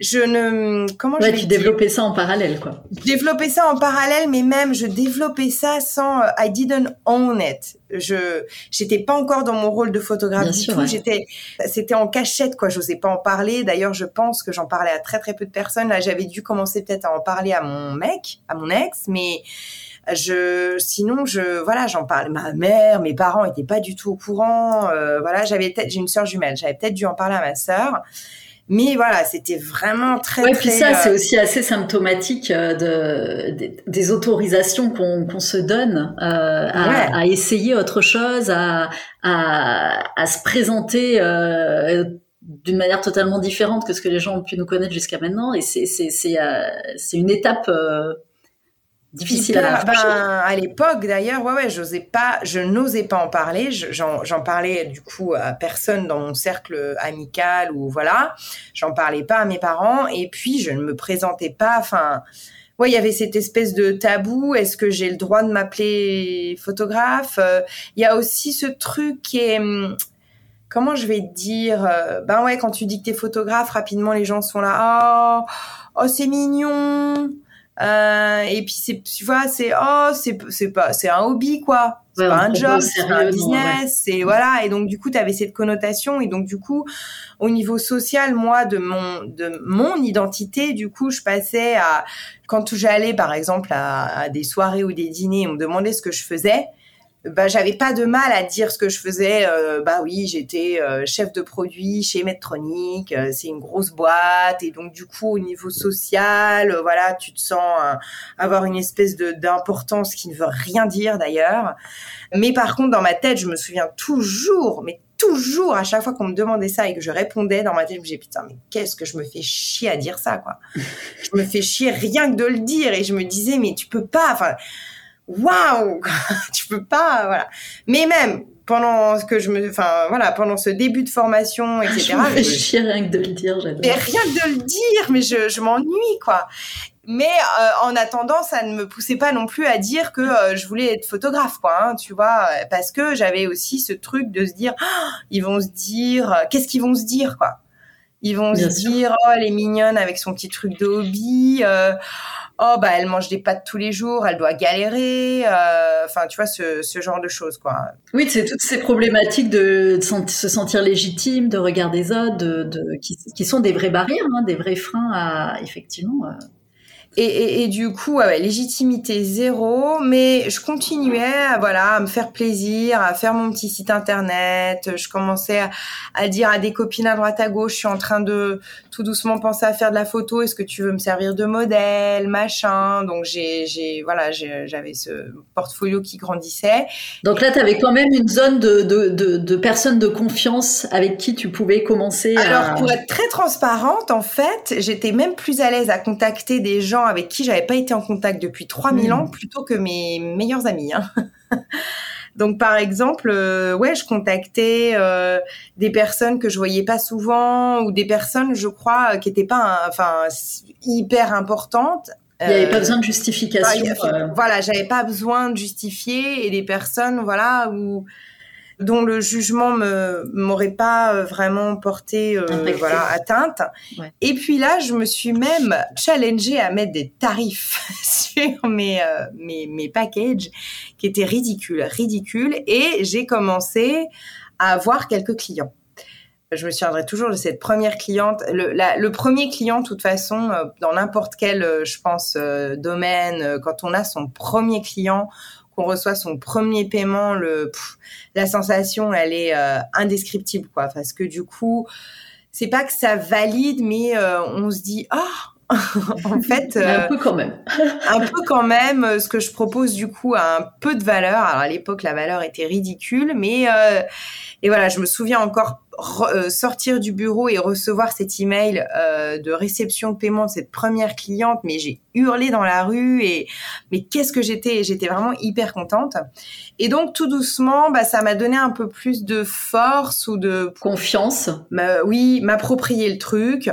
je ne, comment ouais, je tu développais ça en parallèle, quoi. Développer ça en parallèle, mais même je développais ça sans, euh, I didn't own it. Je j'étais pas encore dans mon rôle de photographe du tout. J'étais c'était en cachette quoi. J'osais pas en parler. D'ailleurs, je pense que j'en parlais à très très peu de personnes. Là, j'avais dû commencer peut-être à en parler à mon mec, à mon ex, mais je sinon je voilà j'en parlais ma mère mes parents étaient pas du tout au courant euh, voilà j'avais peut-être j'ai une sœur jumelle j'avais peut-être dû en parler à ma sœur mais voilà, c'était vraiment très. Ouais, puis ça, c'est euh, aussi assez symptomatique euh, de, des autorisations qu'on se donne euh, à, à, essayer autre chose, à, à, à se présenter euh, d'une manière totalement différente que ce que les gens ont pu nous connaître jusqu'à maintenant. Et c'est c'est euh, c'est une étape difficile à ben, à l'époque d'ailleurs ouais ouais j'osais pas je n'osais pas en parler. J'en parlais du coup à personne dans mon cercle amical ou voilà. J'en parlais pas à mes parents et puis je ne me présentais pas. Enfin ouais il y avait cette espèce de tabou. Est-ce que j'ai le droit de m'appeler photographe? Euh, il y a aussi ce truc qui est hum, comment je vais dire euh, ben ouais quand tu dis que t'es photographe rapidement les gens sont là oh oh c'est mignon Euh, et puis c'est, tu vois, c'est oh, c'est c'est pas, c'est un hobby quoi. C'est pas un job, c'est un business, c'est voilà. Et donc du coup, tu avais cette connotation. Et donc du coup, au niveau social, moi, de mon de mon identité, du coup, je passais à quand j'allais par exemple à, à des soirées ou des dîners, on me demandait ce que je faisais bah j'avais pas de mal à dire ce que je faisais. Euh, bah oui j'étais euh, chef de produit chez Medtronic euh, c'est une grosse boîte. Et donc du coup au niveau social voilà tu te sens avoir une espèce de d'importance qui ne veut rien dire d'ailleurs. Mais par contre dans ma tête je me souviens toujours mais toujours à chaque fois qu'on me demandait ça et que je répondais dans ma tête je me disais putain mais qu'est-ce que je me fais chier à dire ça quoi. Je me fais chier rien que de le dire. Et je me disais mais tu peux pas enfin waouh, (laughs) tu peux pas, voilà. Mais même pendant ce que je me, enfin voilà, pendant ce début de formation, etc. je me chier rien que de le dire, j'adore. Mais rien que de le dire, mais je, je m'ennuie quoi. Mais euh, en attendant, ça ne me poussait pas non plus à dire que euh, je voulais être photographe, quoi. Hein, tu vois, parce que j'avais aussi ce truc de se dire, oh, ils vont se dire, qu'est-ce qu'ils vont se dire, quoi? Ils vont se dire, oh, elle est mignonne avec son petit truc de hobby. Euh, oh bah elle mange des pâtes tous les jours, elle doit galérer, euh, enfin tu vois ce, genre de choses quoi. Oui, c'est toutes ces problématiques de, se sentir légitime, de regard des autres, de, qui, sont des vraies barrières, hein, des vrais freins à effectivement. Euh, et, et, et, du coup, ouais, légitimité zéro, mais je continuais à, voilà, à me faire plaisir, à faire mon petit site internet. Je commençais à, à, dire à des copines à droite à gauche, je suis en train de tout doucement penser à faire de la photo. Est-ce que tu veux me servir de modèle, machin? Donc j'ai, j'ai, voilà, j'avais ce portfolio qui grandissait. Donc là, tu avais quand même une zone de, de, de, de, personnes de confiance avec qui tu pouvais commencer. Alors pour être très transparente, en fait, j'étais même plus à l'aise à contacter des gens avec qui j'avais pas été en contact depuis 3000 mmh. ans plutôt que mes meilleurs amis. Hein. (laughs) Donc par exemple, euh, ouais, je contactais euh, des personnes que je voyais pas souvent ou des personnes, je crois, qui étaient pas, enfin, hyper importantes. Il n'y avait pas besoin de justification. Voilà, j'avais pas besoin de justifier et des personnes, voilà, où dont le jugement me m'aurait pas euh, vraiment porté euh, voilà atteinte. Et puis là, je me suis même challengée à mettre des tarifs (laughs) sur mes, euh, mes mes packages qui étaient ridicules, ridicules et j'ai commencé à avoir quelques clients. Je me souviendrai toujours de cette première cliente. Le, le premier client, de toute façon, dans n'importe quel, je pense, domaine, quand on a son premier client, reçoit son premier paiement, le, la sensation, elle est euh, indescriptible, quoi. Parce que du coup, c'est pas que ça valide, mais euh, on se dit, ah, (laughs) en fait, (laughs) un peu quand même. un peu quand même. Ce que je propose du coup a un peu de valeur. Alors à l'époque, la valeur était ridicule, mais et voilà, je me souviens encore euh, sortir du bureau et recevoir cet email euh, de réception de paiement de cette première cliente, mais j'ai hurlé dans la rue et mais qu'est-ce que j'étais? J'étais vraiment hyper contente. Et donc tout doucement, bah ça m'a donné un peu plus de force ou de confiance. oui, m'approprier le truc.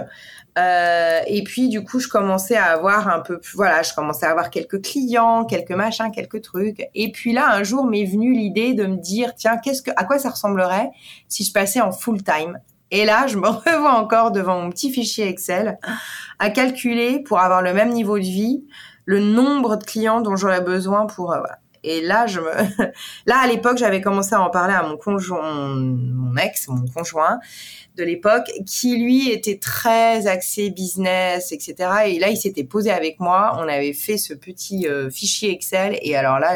Euh, et puis du coup, je commençais à avoir un peu, voilà, je commençais à avoir quelques clients, quelques machins, quelques trucs. Et puis là, un jour m'est venue l'idée de me dire, tiens, qu'est-ce que, à quoi ça ressemblerait si je passais en full time? Et là, je me (laughs) revois encore devant mon petit fichier Excel à calculer pour avoir le même niveau de vie, le nombre de clients dont j'aurais besoin pour, euh. Et là, je me, (laughs) là à l'époque, j'avais commencé à en parler à mon conjoint, mon ex, mon conjoint, de l'époque, qui lui était très axé business, etc. Et là, il s'était posé avec moi, on avait fait ce petit euh, fichier Excel, et alors là,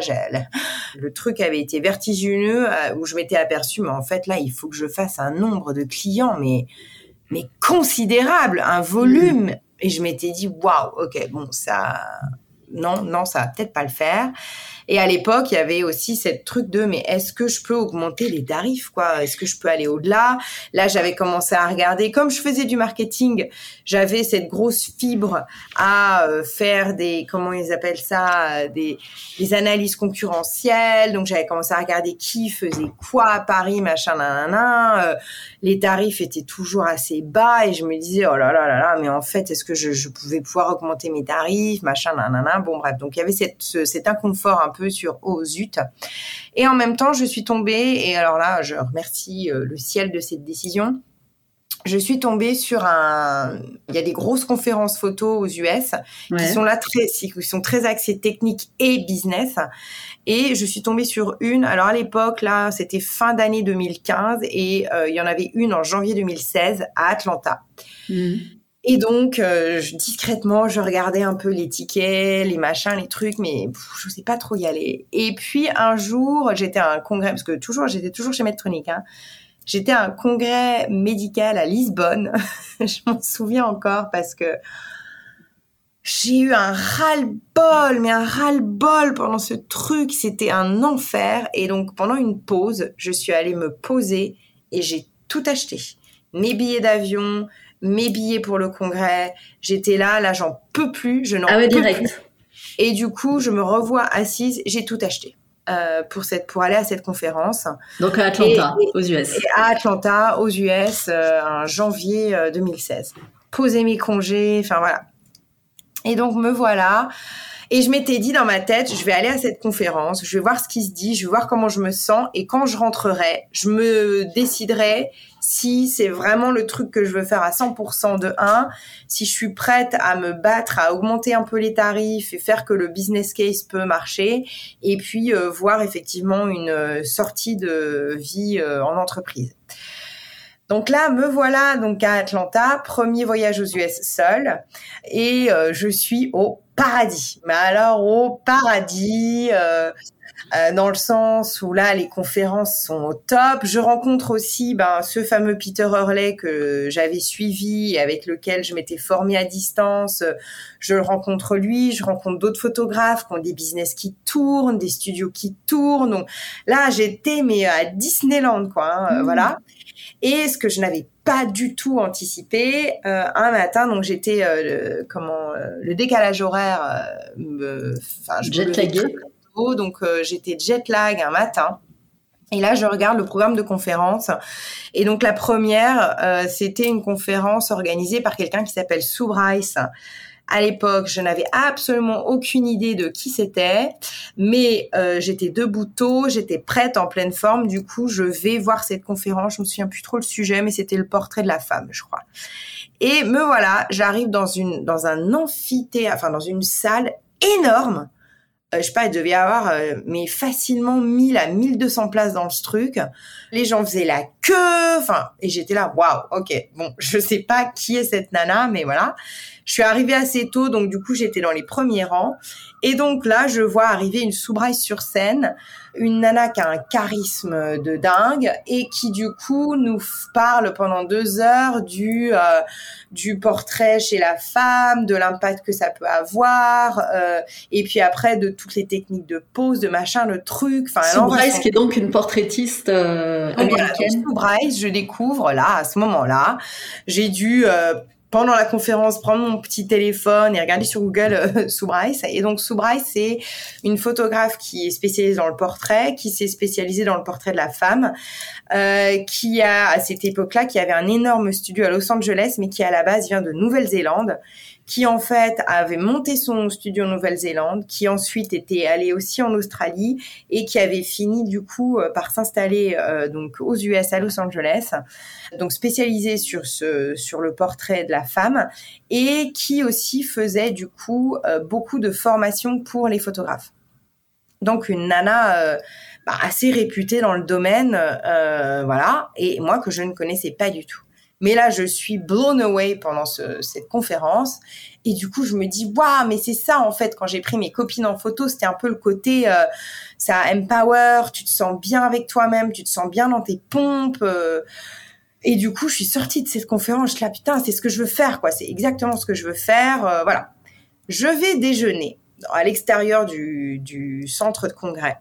le truc avait été vertigineux, euh, où je m'étais aperçu, mais en fait, là, il faut que je fasse un nombre de clients, mais, mais considérable, un volume. Mmh. Et je m'étais dit, waouh, ok, bon, ça, non, non, ça va peut-être pas le faire. Et à l'époque, il y avait aussi cette truc de mais est-ce que je peux augmenter les tarifs quoi? Est-ce que je peux aller au-delà? Là, j'avais commencé à regarder comme je faisais du marketing, j'avais cette grosse fibre à euh, faire des comment ils appellent ça des, des analyses concurrentielles. Donc j'avais commencé à regarder qui faisait quoi à Paris, machin nanana. Euh, les tarifs étaient toujours assez bas et je me disais oh là là là là mais en fait, est-ce que je, je pouvais pouvoir augmenter mes tarifs, machin nanana. Bon bref, donc il y avait cette, cet inconfort un peu sur oh zut. Et en même temps, je suis tombée et alors là, je remercie euh, le ciel de cette décision. je suis tombée sur un. Il y a des grosses conférences photos aux US qui sont là très, qui sont très axées techniques et business. Et je suis tombée sur une. Alors à l'époque, là, c'était fin d'année 2015 et euh, il y en avait une en janvier 2016 à Atlanta. Mmh. Et donc, euh, discrètement, je regardais un peu les tickets, les machins, les trucs, mais je ne sais pas trop y aller. Et puis un jour, j'étais à un congrès, parce que toujours, j'étais toujours chez Medtronic. Hein, J'étais à un congrès médical à Lisbonne. (laughs) je m'en souviens encore parce que j'ai eu un ras-le-bol, mais un ras-le-bol pendant ce truc. C'était un enfer. Et donc, pendant une pause, je suis allée me poser et j'ai tout acheté. Mes billets d'avion, mes billets pour le congrès. J'étais là, là, j'en peux plus. Je n'en ah peux direct. plus. Et du coup, je me revois assise. J'ai tout acheté. Euh, pour, cette, pour aller à cette conférence. Donc à Atlanta, aux US. à Atlanta, aux US, euh, en janvier 2016. Euh, Poser mes congés, enfin voilà. Et donc me voilà. Et je m'étais dit dans ma tête, je vais aller à cette conférence, je vais voir ce qui se dit, je vais voir comment je me sens, et quand je rentrerai, je me déciderai si c'est vraiment le truc que je veux faire à 100% de 1, si je suis prête à me battre, à augmenter un peu les tarifs et faire que le business case peut marcher, et puis euh, voir effectivement une euh, sortie de vie euh, en entreprise. Donc là, me voilà donc à Atlanta, premier voyage aux US seul, et je suis au paradis. Mais alors au paradis, euh, euh, dans le sens où là les conférences sont au top. Je rencontre aussi ben, ce fameux Peter Hurley que j'avais suivi et avec lequel je m'étais formée à distance. Je le rencontre lui, je rencontre d'autres photographes qui ont des business qui tournent, des studios qui tournent. Donc là j'étais mais à Disneyland quoi, hein, mmh. voilà. Et ce que je n'avais pas du tout anticipé. Euh, un matin, donc j'étais euh, le, comment euh, le décalage horaire, enfin jet lagué. Donc j'étais jet lag un matin. Et là, je regarde le programme de conférence. Et donc la première, c'était une conférence organisée par quelqu'un qui s'appelle Sue Bryce. À l'époque, je n'avais absolument aucune idée de qui c'était, mais euh, j'étais debout tôt, j'étais prête, en pleine forme. Du coup, je vais voir cette conférence. Je me souviens plus trop le sujet, mais c'était le portrait de la femme, je crois. Et me voilà, j'arrive dans une dans un amphithéâtre, enfin dans une salle énorme. Euh, je sais pas, il devait y avoir euh, mais facilement 1000 à 1200 places dans ce truc. Les gens faisaient la queue, enfin et j'étais là, waouh, OK. Bon, (laughs) je sais pas qui est cette nana mais voilà. Je suis arrivée assez tôt, donc du coup j'étais dans les premiers rangs. Et donc là, je vois arriver une soubraille sur scène, une nana qui a un charisme de dingue et qui du coup nous parle pendant deux heures du euh, du portrait chez la femme, de l'impact que ça peut avoir, euh, et puis après de toutes les techniques de pose, de machin, le truc. Enfin, Soubraille, qui est donc une portraitiste euh, américaine. je découvre là à ce moment-là. J'ai dû euh, pendant la conférence prendre mon petit téléphone et regarder sur Google euh. (laughs) Et donc Bryce, c'est une photographe qui est spécialisée dans le portrait, qui s'est spécialisée dans le portrait de la femme, euh, qui a à cette époque-là, qui avait un énorme studio à Los Angeles, mais qui à la base vient de Nouvelle-Zélande qui en fait avait monté son studio en Nouvelle-Zélande, qui ensuite était allé aussi en Australie et qui avait fini du coup euh, par s'installer euh, donc aux US à Los Angeles, donc spécialisé sur ce sur le portrait de la femme et qui aussi faisait du coup euh, beaucoup de formations pour les photographes. Donc une nana bah, assez réputée dans le domaine, voilà, et moi que je ne connaissais pas du tout. Mais là, je suis blown away pendant cette conférence. Et du coup, je me dis, waouh, mais c'est ça, en fait, quand j'ai pris mes copines en photo, c'était un peu le côté, euh, ça empower, tu te sens bien avec toi-même, tu te sens bien dans tes pompes. Euh. et du coup, je suis sortie de cette conférence, là, putain, c'est ce que je veux faire, quoi. C'est exactement ce que je veux faire. Euh, voilà. Je vais déjeuner à l'extérieur du, du centre de congrès.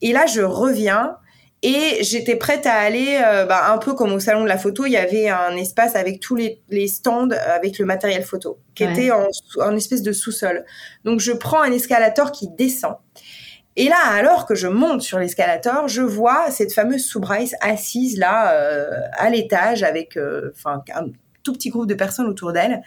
Et là, je reviens et j'étais prête à aller, euh, bah, un peu comme au salon de la photo, il y avait un espace avec tous les, les stands avec le matériel photo, qui était en, en espèce de sous-sol. Donc je prends un escalator qui descend. Et là, alors que je monte sur l'escalator, je vois cette fameuse Soubraïs assise là euh, à l'étage avec, euh, un tout petit groupe de personnes autour d'elle.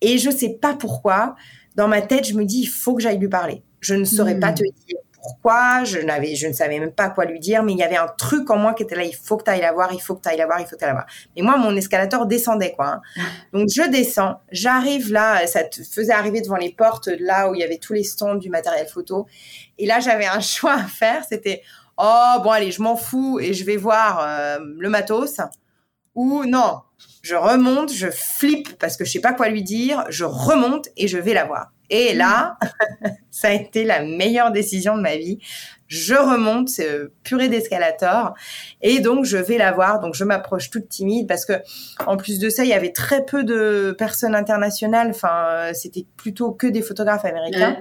Et je sais pas pourquoi, dans ma tête, je me dis il faut que j'aille lui parler. Je ne saurais pas hmm. te dire pourquoi, je n'avais, je ne savais même pas quoi lui dire, mais il y avait un truc en moi qui était là, il faut que tu ailles la voir, il faut que tu ailles la voir, il faut que tu ailles la voir. Mais moi, mon escalator descendait, quoi. Hein. Donc, je descends, j'arrive là, ça te faisait arriver devant les portes, là où il y avait tous les stands du matériel photo. Et là, j'avais un (laughs) choix à faire, c'était, oh, bon, allez, je m'en fous et je vais voir euh, le matos. Ou non, je remonte, je flippe parce que je sais pas quoi lui dire, je remonte et je vais la voir. Et là, (laughs) ça a été la meilleure décision de ma vie. Je remonte, c'est euh, purée d'escalator, et donc je vais la voir. Donc je m'approche toute timide parce que, en plus de ça, il y avait très peu de personnes internationales. Enfin, euh, c'était plutôt que des photographes américains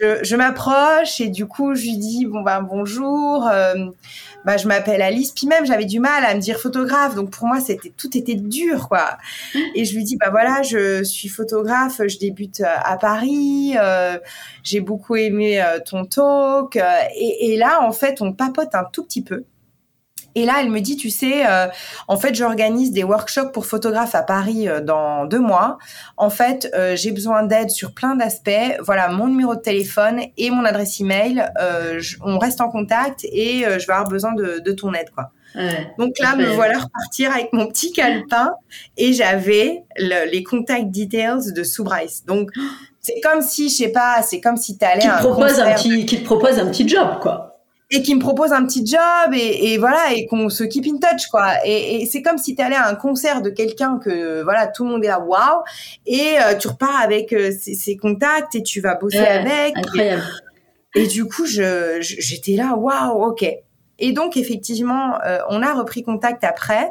je, m'approche et du coup je lui dis bon ben bonjour euh, bah je m'appelle Alice. Puis même j'avais du mal à me dire photographe. Donc pour moi c'était tout était dur quoi. Et je lui dis bah voilà je suis photographe. Je débute euh, à Paris. Euh, j'ai beaucoup aimé ton talk. Et là en fait on papote un tout petit peu et là, elle me dit, tu sais, euh, en fait, j'organise des workshops pour photographes à Paris euh, dans deux mois. En fait, euh, j'ai besoin d'aide sur plein d'aspects. Voilà, mon numéro de téléphone et mon adresse email. on reste en contact et je vais avoir besoin de, de ton aide, quoi. Donc là, me voilà repartir avec mon petit calepin et j'avais les contact details de Sue Bryce. Donc (gasps) c'est comme si, je sais pas, c'est comme si tu allais qui propose un petit, qui te propose un petit job, quoi et qui me propose un petit job et, voilà et qu'on se keep in touch quoi. Et, c'est comme si tu allais à un concert de quelqu'un que voilà tout le monde est là waouh. Et euh, tu repars avec euh, ses, contacts et tu vas bosser avec. incroyable. Et, du coup je j'étais là waouh ok. Et donc effectivement euh, on a repris contact après.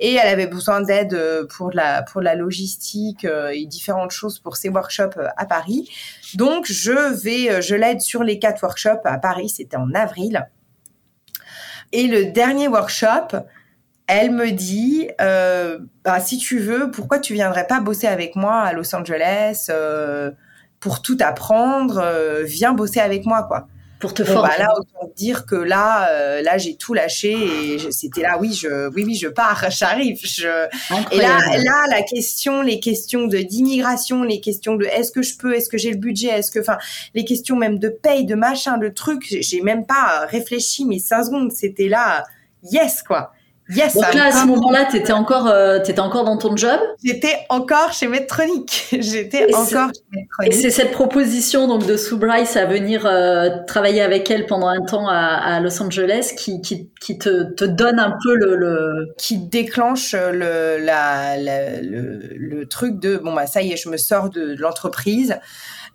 Et elle avait besoin d'aide euh, pour la pour la logistique et différentes choses pour ses workshops à Paris. Donc je vais je l'aide sur les quatre workshops à Paris, c'était en avril. Et le dernier workshop, elle me dit bah, si tu veux, pourquoi tu viendrais pas bosser avec moi à Los Angeles pour tout apprendre Viens bosser avec moi quoi pour te former. Bah là, autant dire que là, euh, là, j'ai tout lâché et c'était là, oui, je, oui, oui, je pars, (laughs) j'arrive. Je... Et là, là, la question, les questions de d'immigration, les questions de est-ce que je peux, est-ce que j'ai le budget, est-ce que, enfin, les questions même de paye, de machin, de trucs, j'ai même pas réfléchi, mais cinq secondes, c'était là, yes, quoi. Yes, Donc là, à ce moment-là, tu étais encore, euh, étais encore dans ton job? J'étais encore chez Medtronic. (laughs) J'étais encore chez Medtronic. Et c'est cette proposition donc de Sue Bryce à venir euh, travailler avec elle pendant un temps à, à Los Angeles qui, qui, qui te, te, donne un peu le, le... qui déclenche le, la, le, le, truc de bon bah ça y est, je me sors de, l'entreprise.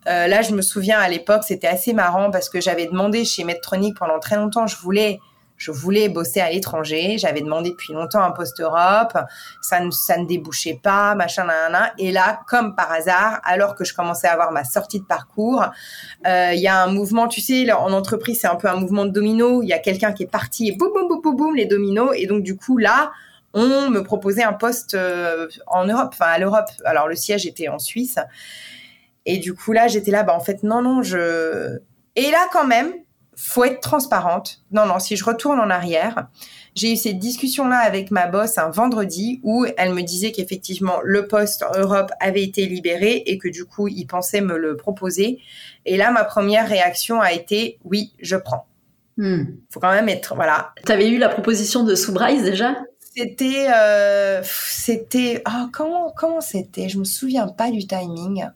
Euh, là, je me souviens à l'époque, c'était assez marrant parce que j'avais demandé chez Medtronic pendant très longtemps, je voulais je voulais bosser à l'étranger. J'avais demandé depuis longtemps un poste Europe. Ça ne, ça ne débouchait pas, machin, nan, Et là, comme par hasard, alors que je commençais à avoir ma sortie de parcours, euh, il y a un mouvement, tu sais, en entreprise, c'est un peu un mouvement de domino. Il y a quelqu'un qui est parti et boum, boum, boum, boum, boum, les dominos. Et donc, du coup, là, on me proposait un poste euh, en Europe, enfin à l'Europe. Alors, le siège était en Suisse. Et du coup, là, j'étais là, bah, en fait, non, non, je... Et là, quand même, faut être transparente. Non, non, si je retourne en arrière, j'ai eu cette discussion-là avec ma boss un vendredi où elle me disait qu'effectivement le poste en Europe avait été libéré et que du coup, il pensait me le proposer. Et là, ma première réaction a été oui, je prends. Hmm. Faut quand même être, voilà. T'avais eu la proposition de Soubrise déjà? C'était, euh, c'était, oh, comment, comment c'était? Je me souviens pas du timing.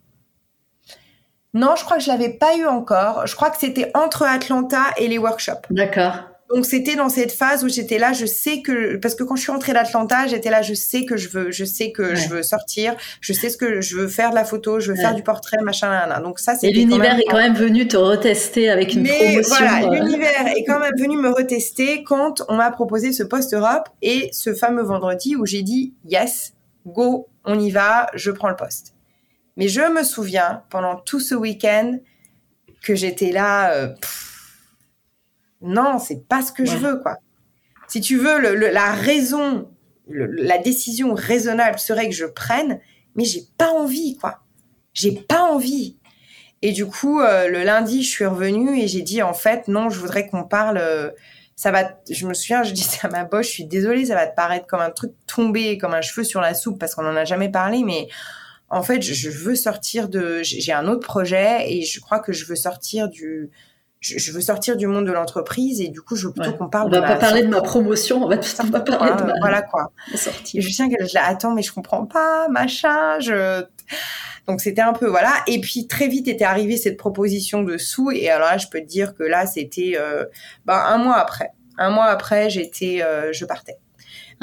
Non, je crois que je l'avais pas eu encore. Je crois que c'était entre Atlanta et les workshops. D'accord. Donc c'était dans cette phase où j'étais là, je sais que parce que quand je suis rentrée d'Atlanta, j'étais là, je sais que je veux, je sais que je veux sortir, je sais ce que je veux faire de la photo, je veux faire du portrait, machin, là, Donc ça, c'est. Et l'univers est quand même venu te retester avec une Mais Voilà, euh. l'univers est quand même venu me retester quand on m'a proposé ce post Europe et ce fameux vendredi où j'ai dit yes, go, on y va, je prends le poste. Mais je me souviens pendant tout ce week-end que j'étais là. Euh, non, c'est pas ce que je veux, quoi. Si tu veux, la raison, la décision raisonnable serait que je prenne, mais j'ai pas envie, quoi. J'ai pas envie. Et du coup, euh, le lundi, je suis revenue et j'ai dit en fait, non, je voudrais qu'on parle. Euh, ça va. Je me souviens, je (laughs) disais à ma boche, je suis désolée, ça va te paraître comme un truc tombé, comme un cheveu sur la soupe parce qu'on en a jamais parlé, mais en fait, je veux sortir de. J'ai un autre projet et je crois que je veux sortir du. je, veux sortir du monde de l'entreprise et du coup, je veux plutôt qu'on parle. On va pas parler de ma promotion, on va, on va parler de ma, voilà quoi. sortie. je tiens qu'elle attends, mais je comprends pas, machin, je. Donc c'était un peu voilà. Et puis très vite était arrivée cette proposition de sous et alors là, je peux te dire que là, c'était euh, ben, un mois après. Un mois après, j'étais, euh, je partais.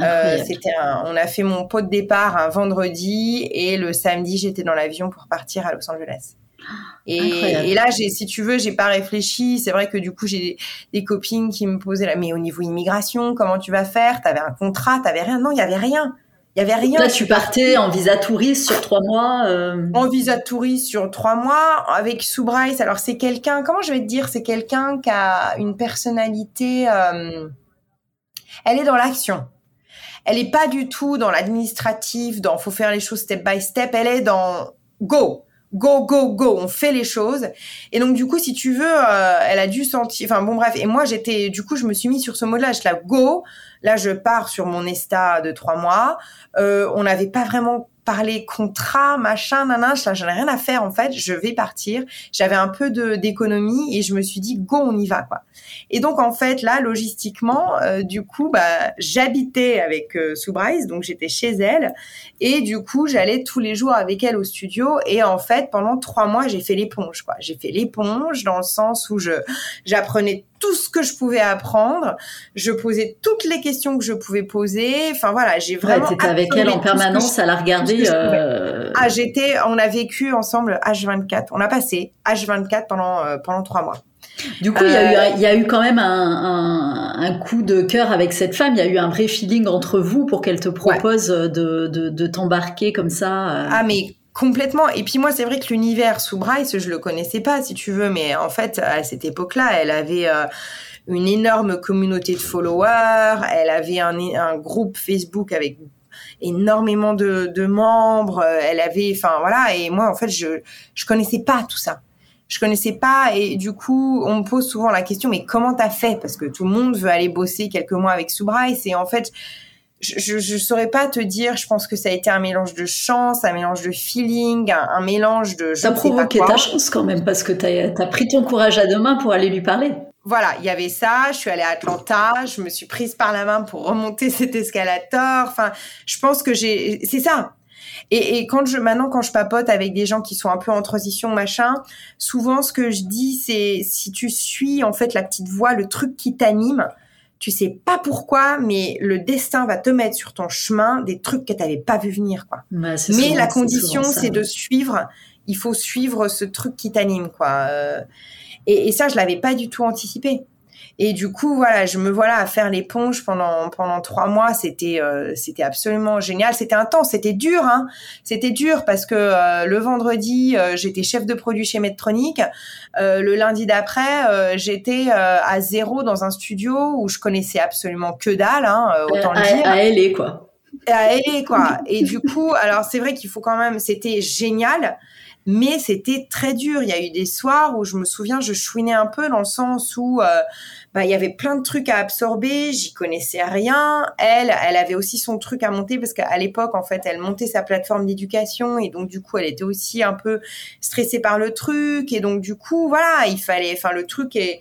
Euh, c'était on a fait mon pot de départ un vendredi et le samedi j'étais dans l'avion pour partir à Los Angeles. Et, là, j'ai, si tu veux, j'ai pas réfléchi. C'est vrai que du coup, j'ai des, copines qui me posaient là, mais au niveau immigration, comment tu vas faire? T'avais un contrat, t'avais rien Non, il y avait rien. Il y avait rien. Là, tu partais en visa touriste sur trois mois. Euh... En visa touriste sur trois mois avec Sue Bryce. Alors c'est quelqu'un. Comment je vais te dire? C'est quelqu'un qui a une personnalité. Euh... Elle est dans l'action. Elle est pas du tout dans l'administratif. Dans faut faire les choses step by step. Elle est dans go go go go on fait les choses et donc du coup si tu veux euh, elle a dû sentir enfin bon bref et moi j'étais du coup je me suis mis sur ce mode là je la go là je pars sur mon esta de trois mois euh, on n'avait pas vraiment parler contrat, machin, nanan, j'en ai rien à faire en fait, je vais partir. J'avais un peu d'économie et je me suis dit go, on y va quoi. Et donc en fait là, logistiquement, euh, du coup, bah j'habitais avec euh, donc j'étais chez elle et du coup j'allais tous les jours avec elle au studio et en fait pendant trois mois j'ai fait l'éponge quoi. J'ai fait l'éponge dans le sens où je j'apprenais tout ce que je pouvais apprendre. Je posais toutes les questions que je pouvais poser. Enfin voilà, j'ai vraiment. Ouais, avec elle en permanence à la regarder. Euh... Ah, j'étais. On a vécu ensemble H24. On a passé H24 pendant euh, pendant trois mois. Du coup, il y, a eu, euh, il y a eu quand même un, un, un, coup de cœur avec cette femme. Il y a eu un vrai feeling entre vous pour qu'elle te propose de, de, de t'embarquer comme ça. Euh. Ah, mais Complètement. Et puis moi, c'est vrai que l'univers sous Bryce, je le connaissais pas, si tu veux, mais en fait, à cette époque-là, elle avait euh, une énorme communauté de followers, elle avait un, un groupe Facebook avec énormément de, de, membres, elle avait, enfin voilà, et moi, en fait, je je connaissais pas tout ça. Je connaissais pas et du coup, on me pose souvent la question, mais comment t'as fait? Parce que tout le monde veut aller bosser quelques mois avec Sue Bryce et en fait, je, je, saurais pas te dire. Je pense que ça a été un mélange de chance, un mélange de feeling, un, mélange de. Ça provoqué ta chance quand même parce que tu as, pris ton courage à deux mains pour aller lui parler. Voilà, il y avait ça. Je suis allée à Atlanta. Je me suis prise par la main pour remonter (laughs) cet escalator. Enfin, je pense que j'ai. C'est ça. Et, et, quand je maintenant quand je papote avec des gens qui sont un peu en transition machin, souvent ce que je dis c'est si tu suis en fait la petite voix, le truc qui t'anime, tu sais pas pourquoi, mais le destin va te mettre sur ton chemin des trucs que tu n'avais pas vu venir, quoi. mais la condition, c'est de suivre. Il faut suivre ce truc qui t'anime, quoi. Euh, et, et, ça, je l'avais pas du tout anticipé. Et du coup, voilà, je me voilà à faire l'éponge pendant pendant trois mois. C'était euh, c'était absolument génial. C'était intense, c'était dur, hein. C'était dur parce que euh, le vendredi, euh, j'étais chef de produit chez Medtronic. le lundi d'après, j'étais à zéro dans un studio où je connaissais absolument que dalle, hein, autant le dire. À LA, quoi. À LA, quoi. Et du coup, alors c'est vrai qu'il faut quand même, c'était génial mais c'était très dur. Il y a eu des soirs où je me souviens, je chouinais un peu dans le sens où euh, bah, il y avait plein de trucs à absorber, j'y connaissais rien. Elle, elle avait aussi son truc à monter parce qu'à l'époque, en fait, elle montait sa plateforme d'éducation et donc du coup, elle était aussi un peu stressée par le truc et donc du coup, voilà, il fallait, enfin, le truc est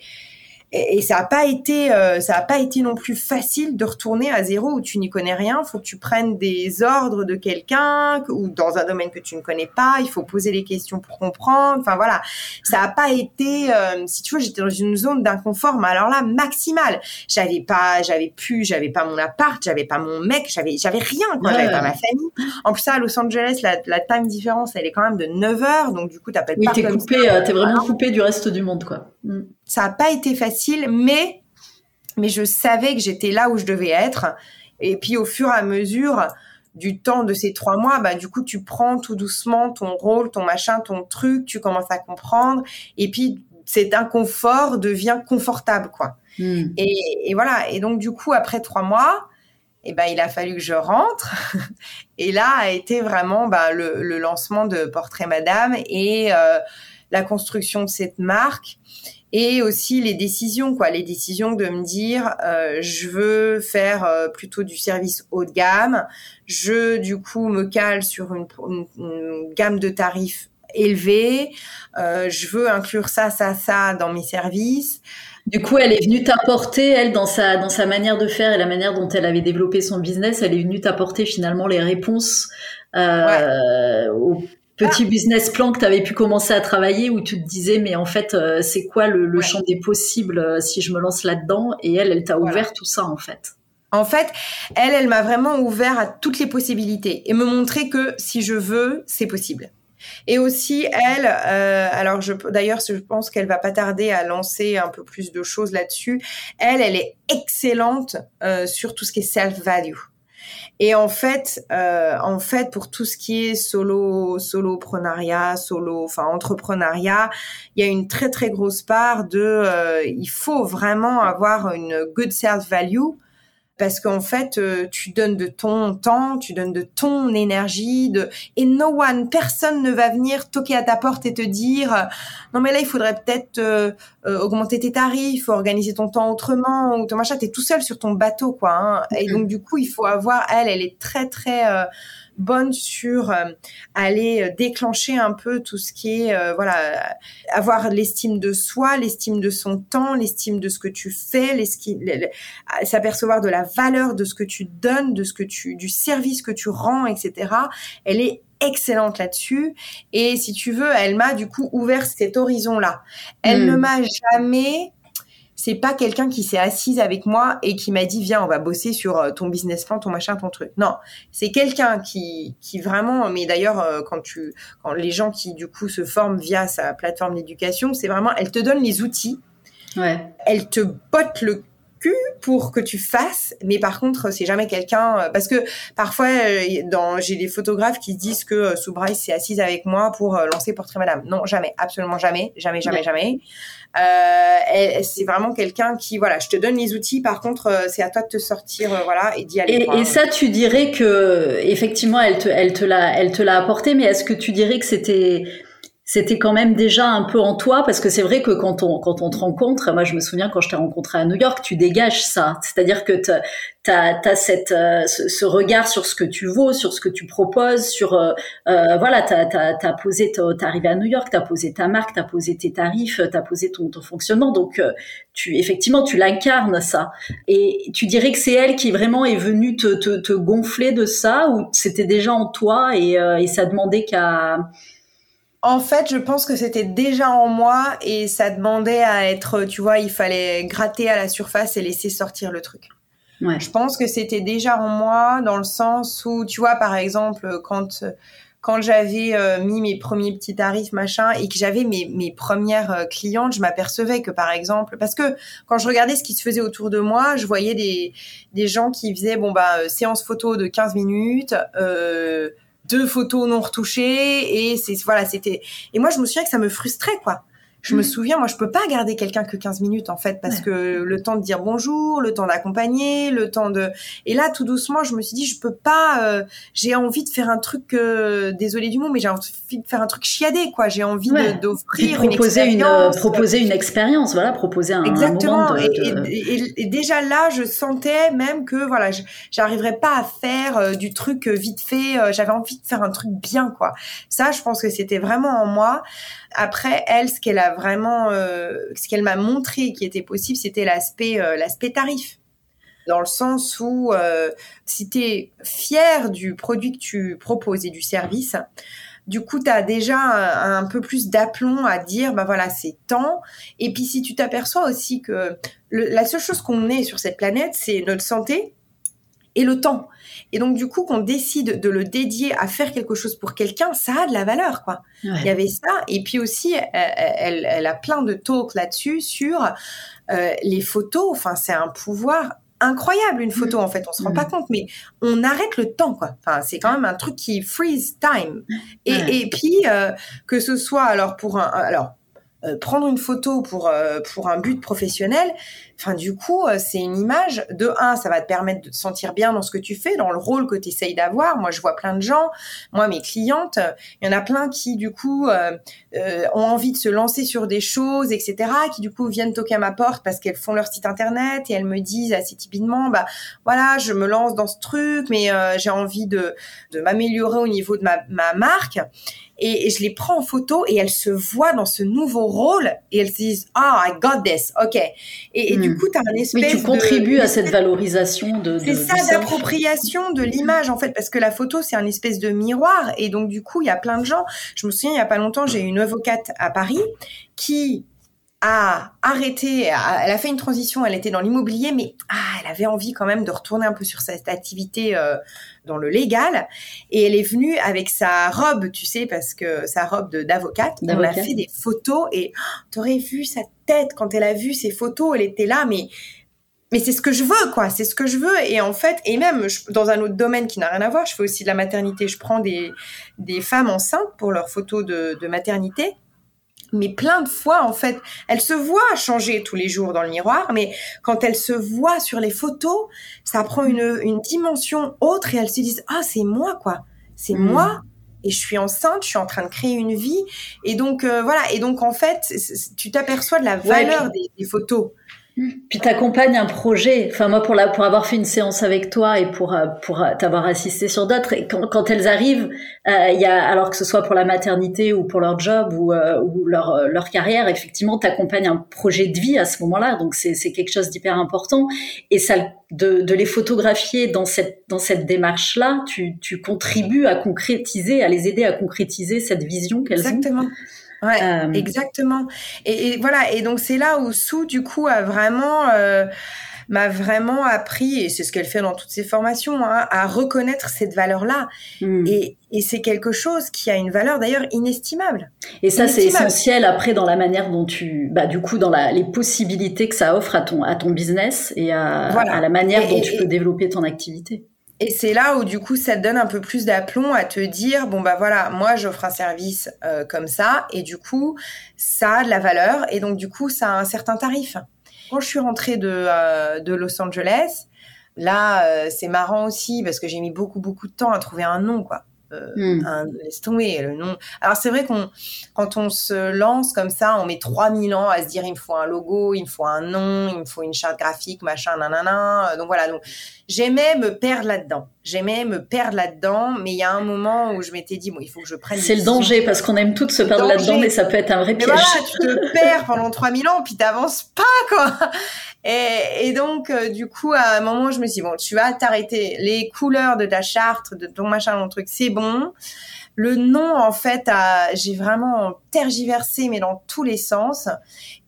et, ça n'a pas été, euh, ça a pas été non plus facile de retourner à zéro où tu n'y connais rien. Faut que tu prennes des ordres de quelqu'un ou dans un domaine que tu ne connais pas. Il faut poser les questions pour comprendre. Enfin voilà, ça n'a pas été. Euh, si tu veux, j'étais dans une zone d'inconfort, mais alors là maximale. J'avais pas, j'avais plus, j'avais pas mon appart, j'avais pas mon mec, j'avais, j'avais rien. Quoi, j'avais pas ma famille. En plus ça, à Los Angeles, la, la time différence, elle est quand même de 9 heures, donc du coup, t'appelles oui, pas. Oui, t'es coupé, euh, t'es vraiment coupé du reste du monde, quoi. Mm. Ça n'a pas été facile, mais, mais je savais que j'étais là où je devais être. Et puis au fur et à mesure du temps de ces trois mois, bah, du coup, tu prends tout doucement ton rôle, ton machin, ton truc, tu commences à comprendre. Et puis cet inconfort devient confortable, quoi. Mm. Et, voilà. Et donc, du coup, après trois mois, eh ben, il a fallu que je rentre. (laughs) et là a été vraiment le, le, lancement de Portrait Madame et euh, la construction de cette marque et aussi les décisions quoi les décisions de me dire euh, je veux faire euh, plutôt du service haut de gamme je du coup me cale sur une, une, gamme de tarifs élevé. je veux inclure ça, ça, ça dans mes services. Du coup, elle est venue t'apporter, elle, dans sa, dans sa manière de faire et la manière dont elle avait développé son business, elle est venue t'apporter finalement les réponses euh, au petit business plan que tu avais pu commencer à travailler où tu te disais, mais en fait, euh, c'est quoi le, champ des possibles euh, si je me lance là-dedans? Et elle, elle t'a ouvert tout ça, en fait. En fait, elle, elle m'a vraiment ouvert à toutes les possibilités et me montrer que si je veux, c'est possible. Et aussi, elle, euh, alors je, d'ailleurs, je pense qu'elle va pas tarder à lancer un peu plus de choses là-dessus. Elle, elle est excellente euh, sur tout ce qui est self-value. Et en fait, euh, en fait, pour tout ce qui est solo, soloprenariat, solo, enfin entrepreneuriat, il y a une très très grosse part de, euh, il faut vraiment avoir une good self value parce qu'en fait, euh, tu donnes de ton temps, tu donnes de ton énergie, de et no one, personne ne va venir toquer à ta porte et te dire euh, non mais là il faudrait peut-être euh, augmenter tes tarifs, organiser ton temps autrement ou ton machin. T'es tout seul sur ton bateau quoi. Hein. Et donc du coup, il faut avoir elle, elle est très très bonne sur euh, aller euh, déclencher un peu tout ce qui est euh, voilà avoir l'estime de soi, l'estime de son temps, l'estime de ce que tu fais, s'apercevoir de la valeur de ce que tu donnes, de ce que tu du service que tu rends, etc. Elle est excellente là-dessus. Et si tu veux, elle m'a du coup ouvert cet horizon-là. Elle ne hmm. m'a jamais c'est pas quelqu'un qui s'est assise avec moi et qui m'a dit viens on va bosser sur euh, ton business plan ton machin ton truc non c'est quelqu'un qui qui vraiment mais d'ailleurs euh, quand tu quand les gens qui du coup se forment via sa plateforme d'éducation c'est vraiment elle te donne les outils ouais. elle te botte le pour que tu fasses, mais par contre, c'est jamais quelqu'un euh, parce que parfois, dans j'ai des photographes qui disent que Soubraï s'est assise avec moi pour lancer Portrait Madame. Non, jamais, absolument jamais, jamais, jamais, jamais. Euh, c'est vraiment quelqu'un qui, voilà, je te donne les outils. Par contre, c'est à toi de te sortir, voilà, et d'y aller. Et, et, ça, tu dirais que effectivement, elle te, elle te l'a, elle te l'a apporté, mais est-ce que tu dirais que c'était c'était quand même déjà un peu en toi parce que c'est vrai que quand on quand on te rencontre, moi je me souviens quand je t'ai rencontré à New York, tu dégages ça, c'est-à-dire que tu as, cette euh, ce, regard sur ce que tu vaux, sur ce que tu proposes, sur euh, euh voilà, tu as, posé t'es arrivé à New York, tu as posé ta marque, tu as posé tes tarifs, tu as posé ton, ton fonctionnement. Donc euh, tu effectivement tu l'incarnes ça. Et tu dirais que c'est elle qui vraiment est venue te, te, te gonfler de ça ou c'était déjà en toi et, et ça demandait qu'à en fait, je pense que c'était déjà en moi et ça demandait à être, tu vois, il fallait gratter à la surface et laisser sortir le truc. Ouais. Je pense que c'était déjà en moi dans le sens où, tu vois, par exemple, quand quand j'avais euh, mis mes premiers petits tarifs machin et que j'avais mes, mes premières euh, clientes, je m'apercevais que par exemple, parce que quand je regardais ce qui se faisait autour de moi, je voyais des, des gens qui faisaient bon bah euh, séance photo de 15 minutes. Euh, deux photos non retouchées et c'est voilà c'était et moi je me souviens que ça me frustrait quoi je me mm. souviens, moi, je peux pas garder quelqu'un que 15 minutes, en fait, parce que le temps de dire bonjour, le temps d'accompagner, le temps de... Et là, tout doucement, je me suis dit, je peux pas... Euh, j'ai envie de faire un truc... Euh, désolé du mot, mais j'ai envie de faire un truc chiadé, quoi. J'ai envie d'offrir une expérience. Une, proposer une expérience, voilà, proposer un, Exactement. moment Et, déjà là, je sentais même que, voilà, j'arriverais pas à faire euh, du truc vite fait. J'avais envie de faire un truc bien, quoi. Ça, je pense que c'était vraiment en moi. Après, elle, ce qu'elle a vraiment, euh, ce qu'elle m'a montré qui était possible, c'était l'aspect, euh, tarif. Dans le sens où, euh, si tu es fier du produit que tu proposes et du service, du coup, tu as déjà un, peu plus d'aplomb à dire, bah voilà, c'est temps. Et puis, si tu t'aperçois aussi que la seule chose qu'on ait sur cette planète, c'est notre santé et le temps. Et donc, du coup, qu'on décide de le dédier à faire quelque chose pour quelqu'un, ça a de la valeur, quoi. Il y avait ça. Et puis aussi, elle, elle, a plein de talks là-dessus sur euh, les photos. Enfin, c'est un pouvoir incroyable une photo mm. en fait on se rend pas mm. compte mais on arrête le temps quoi enfin c'est quand même un truc qui freeze time et, et puis euh, que ce soit alors pour un alors euh, prendre une photo pour euh, pour un but professionnel, enfin du coup euh, c'est une image de un, ça va te permettre de te sentir bien dans ce que tu fais, dans le rôle que tu essayes d'avoir. Moi je vois plein de gens, moi mes clientes, il y en a plein qui du coup ont envie de se lancer sur des choses, etc. Qui du coup viennent toquer à ma porte parce qu'elles font leur site internet et elles me disent assez typiquement, bah voilà je me lance dans ce truc, mais j'ai envie de de m'améliorer au niveau de ma ma marque. et, je les prends en photo et elles se voient dans ce nouveau rôle et elles se disent ah I got this ok et, du hmm. coup tu as un espèce oui tu contribues à cette valorisation de, c'est ça d'appropriation de l'image en fait parce que la photo c'est un espèce de miroir et donc du coup il y a plein de gens je me souviens il y a pas longtemps j'ai une avocate à Paris qui a arrêté, elle a fait une transition, elle était dans l'immobilier, mais ah, elle avait envie quand même de retourner un peu sur cette activité euh, dans le légal. Et elle est venue avec sa robe, tu sais, parce que sa robe d'avocate, on a fait des photos et tu oh, t'aurais vu sa tête quand elle a vu ces photos, elle était là, mais mais c'est ce que je veux, quoi. C'est ce que je veux. Et en fait, et même dans un autre domaine qui n'a rien à voir, je fais aussi de la maternité. Je prends des, des femmes enceintes pour leurs photos de, de maternité mais plein de fois, en fait, elle se voit changer tous les jours dans le miroir, mais quand elle se voit sur les photos, ça prend une, une dimension autre et elle se dit, ah, c'est moi, quoi. C'est mm. moi. Et je suis enceinte, je suis en train de créer une vie. Et donc, euh, voilà. Et donc, en fait, tu t'aperçois de la valeur des, des, photos. Puis t'accompagnes un projet. Enfin moi pour la pour avoir fait une séance avec toi et pour euh, pour euh, t'avoir assisté sur d'autres. Quand, quand elles arrivent, euh, il y a alors que ce soit pour la maternité ou pour leur job ou, ou leur leur carrière, effectivement t'accompagnes un projet de vie à ce moment-là. Donc c'est c'est quelque chose d'hyper important et ça de de les photographier dans cette dans cette démarche là, tu tu contribues à concrétiser, à les aider à concrétiser cette vision qu'elles ont. Exactement. Ouais, euh, exactement. Et, voilà. Et donc c'est là où Sue du coup a vraiment euh, m'a vraiment appris, et c'est ce qu'elle fait dans toutes ses formations, hein, à reconnaître cette valeur-là. Hmm. Et, et c'est quelque chose qui a une valeur d'ailleurs inestimable. Et ça, c'est essentiel après dans la manière dont tu, bah, du coup, dans la, les possibilités que ça offre à ton, à ton business et à, à la manière dont tu peux développer ton activité. Et c'est là où du coup ça te donne un peu plus d'aplomb à te dire bon bah voilà moi j'offre un service euh, comme ça et du coup ça a de la valeur et donc du coup ça a un certain tarif. Quand je suis rentrée de, euh, de Los Angeles, là euh, c'est marrant aussi parce que j'ai mis beaucoup beaucoup de temps à trouver un nom quoi. Euh, hmm. un, laisse tomber le nom. Alors c'est vrai qu'on quand on se lance comme ça, on met 3000 ans à se dire il me faut un logo, il me faut un nom, il me faut une charte graphique, machin, nanana. Donc voilà, donc j'aimais me perdre là-dedans. J'aimais me perdre là-dedans, mais il y a un moment où je m'étais dit bon, il faut que je prenne. C'est le danger parce qu'on aime toutes se perdre là-dedans, mais ça peut être un vrai piège. voilà, tu te perds pendant 3000 ans, puis t'avances pas quoi. Et, et donc euh, du coup à un moment je me suis dit bon, tu vas t'arrêter. Les couleurs de ta charte, de ton machin, ton truc, c'est bon. Le nom, en fait, j'ai vraiment tergiversé, mais dans tous les sens.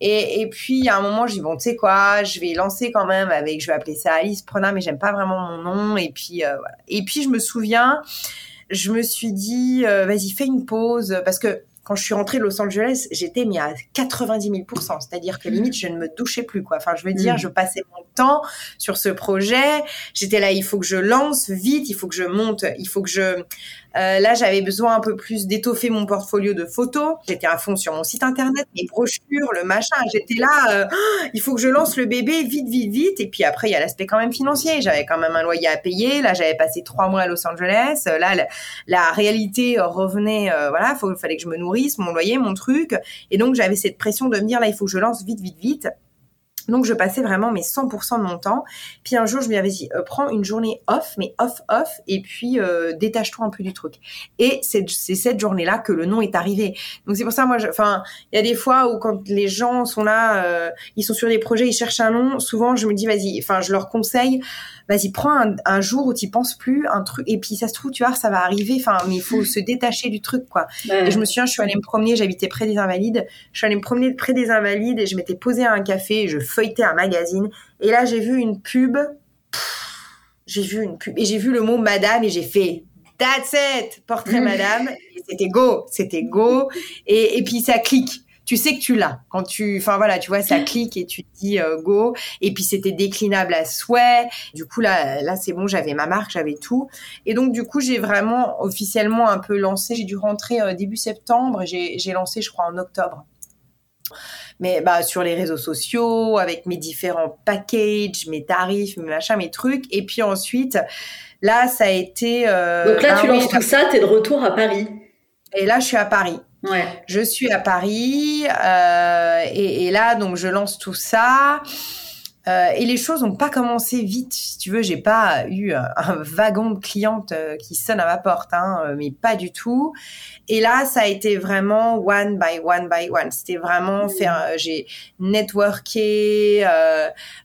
Et, et puis, à un moment, je dis, bon, tu sais quoi, je vais lancer quand même avec, je vais appeler ça Alice Prena, mais j'aime pas vraiment mon nom. Et puis, euh, voilà. Et puis, je me souviens, je me suis dit, euh, vas-y, fais une pause, parce que quand je suis rentrée de Los Angeles, j'étais mis à 90 000 C'est-à-dire que limite, je ne me touchais plus, quoi. Enfin, je veux dire, mm. je passais mon temps sur ce projet. J'étais là, il faut que je lance vite, il faut que je monte, il faut que je, euh, là, j'avais besoin un peu plus d'étoffer mon portfolio de photos. J'étais à fond sur mon site internet, mes brochures, le machin. J'étais là, euh, (gasps) il faut que je lance le bébé vite, vite, vite. Et puis après, il y a l'aspect quand même financier. J'avais quand même un loyer à payer. Là, j'avais passé trois mois à Los Angeles. Là, la, réalité revenait. Euh, voilà, il fallait que je me nourrisse, mon loyer, mon truc. Et donc, j'avais cette pression de me dire là, il faut que je lance vite, vite, vite. Donc je passais vraiment mes 100% de mon temps. Puis un jour, je lui avais dit, euh, prends une journée off, mais off, off, et puis euh, détache-toi un peu du truc. Et c'est cette journée-là que le nom est arrivé. Donc c'est pour ça, moi, enfin, il y a des fois où quand les gens sont là, euh, ils sont sur des projets, ils cherchent un nom, souvent je me dis, vas-y, enfin, je leur conseille, vas-y, prends un, jour où tu penses plus, un truc, et puis ça se trouve, tu vois, ça va arriver, enfin, mais il faut se détacher du truc, quoi. Et je me souviens, je suis allée me promener, j'habitais près des Invalides, je suis allée me promener près des Invalides et je m'étais posée à un café, et je feuilletais un magazine, et là, j'ai vu une pub, j'ai vu une pub, et j'ai vu le mot madame, et j'ai fait, that's it, portrait madame, c'était go, c'était go, et, et puis ça clique tu sais que tu l'as. Quand tu, enfin voilà, tu vois, ça (laughs) clique et tu dis euh, go. Et puis c'était déclinable à souhait. Du coup là, là c'est bon, j'avais ma marque, j'avais tout. Et donc du coup j'ai vraiment officiellement un peu lancé. J'ai dû rentrer euh, début septembre. J'ai lancé, je crois, en octobre mais bah sur les réseaux sociaux avec mes différents packages, mes tarifs, mes machins, mes trucs. Et puis ensuite, là, ça a été. Euh, Donc là, tu lances tout ça, tu es de retour à Paris. Et là, je suis à Paris. Ouais. Je suis à Paris euh, et, et, là donc je lance tout ça Euh, et les choses n'ont pas commencé vite. Si tu veux, j'ai pas eu un, wagon de clientes euh, qui sonne à ma porte, hein, euh, mais pas du tout. Et là, ça a été vraiment one by one by one. C'était vraiment mmh. faire. j'ai networké.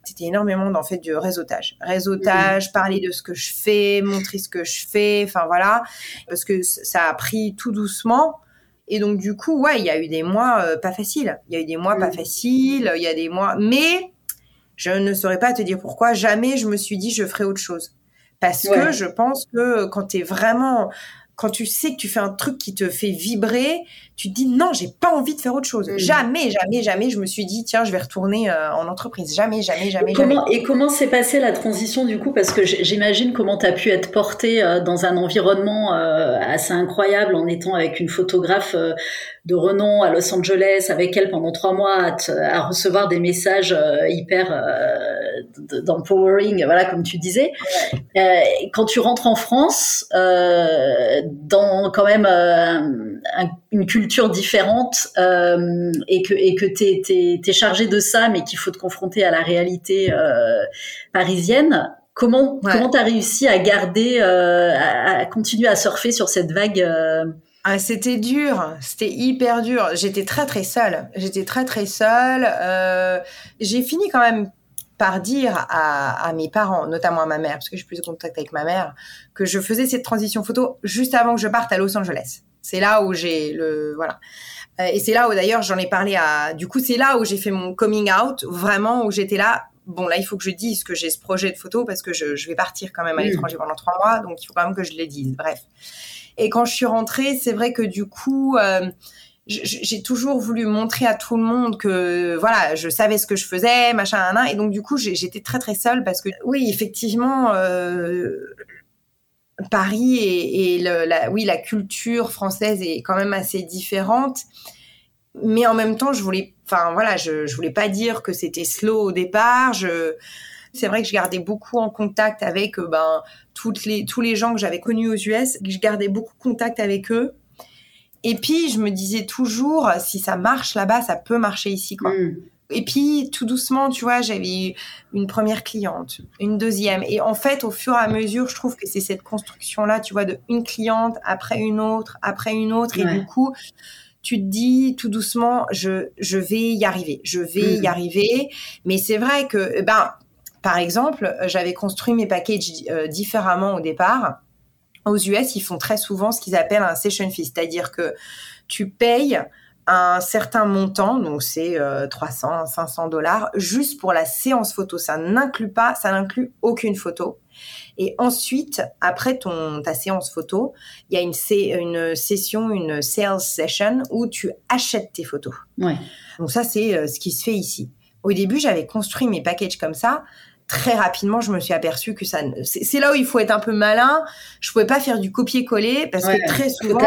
C'était énormément en fait du réseautage, réseautage, mmh. parler de ce que je fais, montrer ce que je fais. Enfin voilà, parce que ça a pris tout doucement. Et donc du coup, ouais, il y a eu des mois pas faciles. Il y a eu des mois pas mmh. faciles. Il y a des mois, mais je ne saurais pas te dire pourquoi. Jamais je me suis dit je ferai autre chose. Parce que je pense que quand tu es vraiment quand tu sais que tu fais un truc qui te fait vibrer, tu te dis non, j'ai pas envie de faire autre chose. Mm. Jamais, jamais, jamais, je me suis dit tiens, je vais retourner euh, en entreprise. Jamais, jamais, jamais, et comment, Et comment s'est passée la transition du coup? Parce que j'imagine comment tu as pu être porté euh, dans un environnement euh, assez incroyable en étant avec une photographe de renom à Los Angeles, avec elle pendant trois mois, à, à recevoir des messages hyper d'empowering, voilà, comme tu disais. quand tu rentres en France, dans quand même une culture différente euh, et que et que t'es es, chargé de ça, mais qu'il faut te confronter à la réalité euh, parisienne. Comment comment t'as réussi à garder, euh, à, continuer à surfer sur cette vague ah, c'était dur, c'était hyper dur. J'étais très très seule. J'étais très très seule. J'ai fini quand même par dire à, à, mes parents, notamment à ma mère, parce que j'ai plus de contact avec ma mère, que je faisais cette transition photo juste avant que je parte à Los Angeles. C'est là où j'ai le voilà. Euh, et c'est là où d'ailleurs j'en ai parlé à. Du coup, c'est là où j'ai fait mon coming out, vraiment où j'étais là. Bon, là, il faut que je dise que j'ai ce projet de photo parce que je, je vais partir quand même à l'étranger pendant trois mois, donc il faut quand même que je le dise. Bref. Et quand je suis rentrée, c'est vrai que du coup, euh, j'ai toujours voulu montrer à tout le monde que voilà, je savais ce que je faisais, machin, et donc du coup, j'étais très très seule parce que oui, effectivement, euh, Paris et, la, oui, la culture française est quand même assez différente. Mais en même temps, je voulais, enfin voilà, je, voulais pas dire que c'était slow au départ. C'est vrai que je gardais beaucoup en contact avec euh, ben toutes les tous les gens que j'avais connus aux US. Je gardais beaucoup contact avec eux. Et puis je me disais toujours, si ça marche là-bas, ça peut marcher ici, quoi. Mm. Et puis, tout doucement, tu vois, j'avais une première cliente, une deuxième. Et en fait, au fur et à mesure, je trouve que c'est cette construction-là, tu vois, de une cliente après une autre, après une autre. Et du coup, tu te dis tout doucement, je, je vais y arriver, je vais y mm. arriver. Mais c'est vrai que, ben, par exemple, j'avais construit mes packages euh, différemment au départ. Aux US, ils font très souvent ce qu'ils appellent un session fee, c'est-à-dire que tu payes un certain montant, donc c'est 300, euh, 500 dollars, juste pour la séance photo. Ça n'inclut pas, ça n'inclut aucune photo. Et ensuite, après ton ta séance photo, il y a une, une session, une sales session où tu achètes tes photos. Ouais. Donc ça, c'est euh, ce qui se fait ici. Au début, j'avais construit mes packages comme ça très rapidement, je me suis aperçue que ça. C'est là où il faut être un peu malin. Je pouvais pas faire du copier-coller parce que très souvent,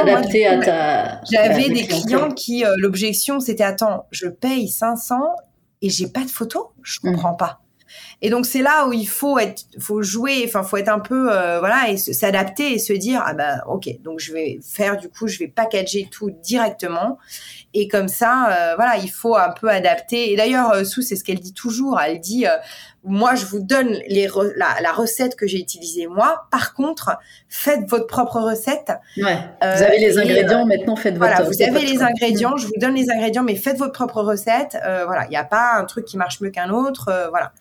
j'avais des clients qui euh, l'objection c'était attends, je paye 500 et j'ai pas de photo? Je mmh. comprends pas. Et donc c'est là où il faut être, faut jouer, enfin faut être un peu euh, voilà et s'adapter et se dire ah ben ok donc je vais faire du coup je vais packager tout directement et comme ça euh, voilà il faut un peu adapter. Et d'ailleurs euh, Sue c'est ce qu'elle dit toujours, elle dit moi je vous donne les la, recette que j'ai utilisée moi. Par contre faites votre propre recette. Ouais. vous avez les ingrédients maintenant faites votre. Voilà vous avez les ingrédients, je vous donne les ingrédients mais faites votre propre recette. voilà il n'y a pas un truc qui marche mieux qu'un autre. voilà.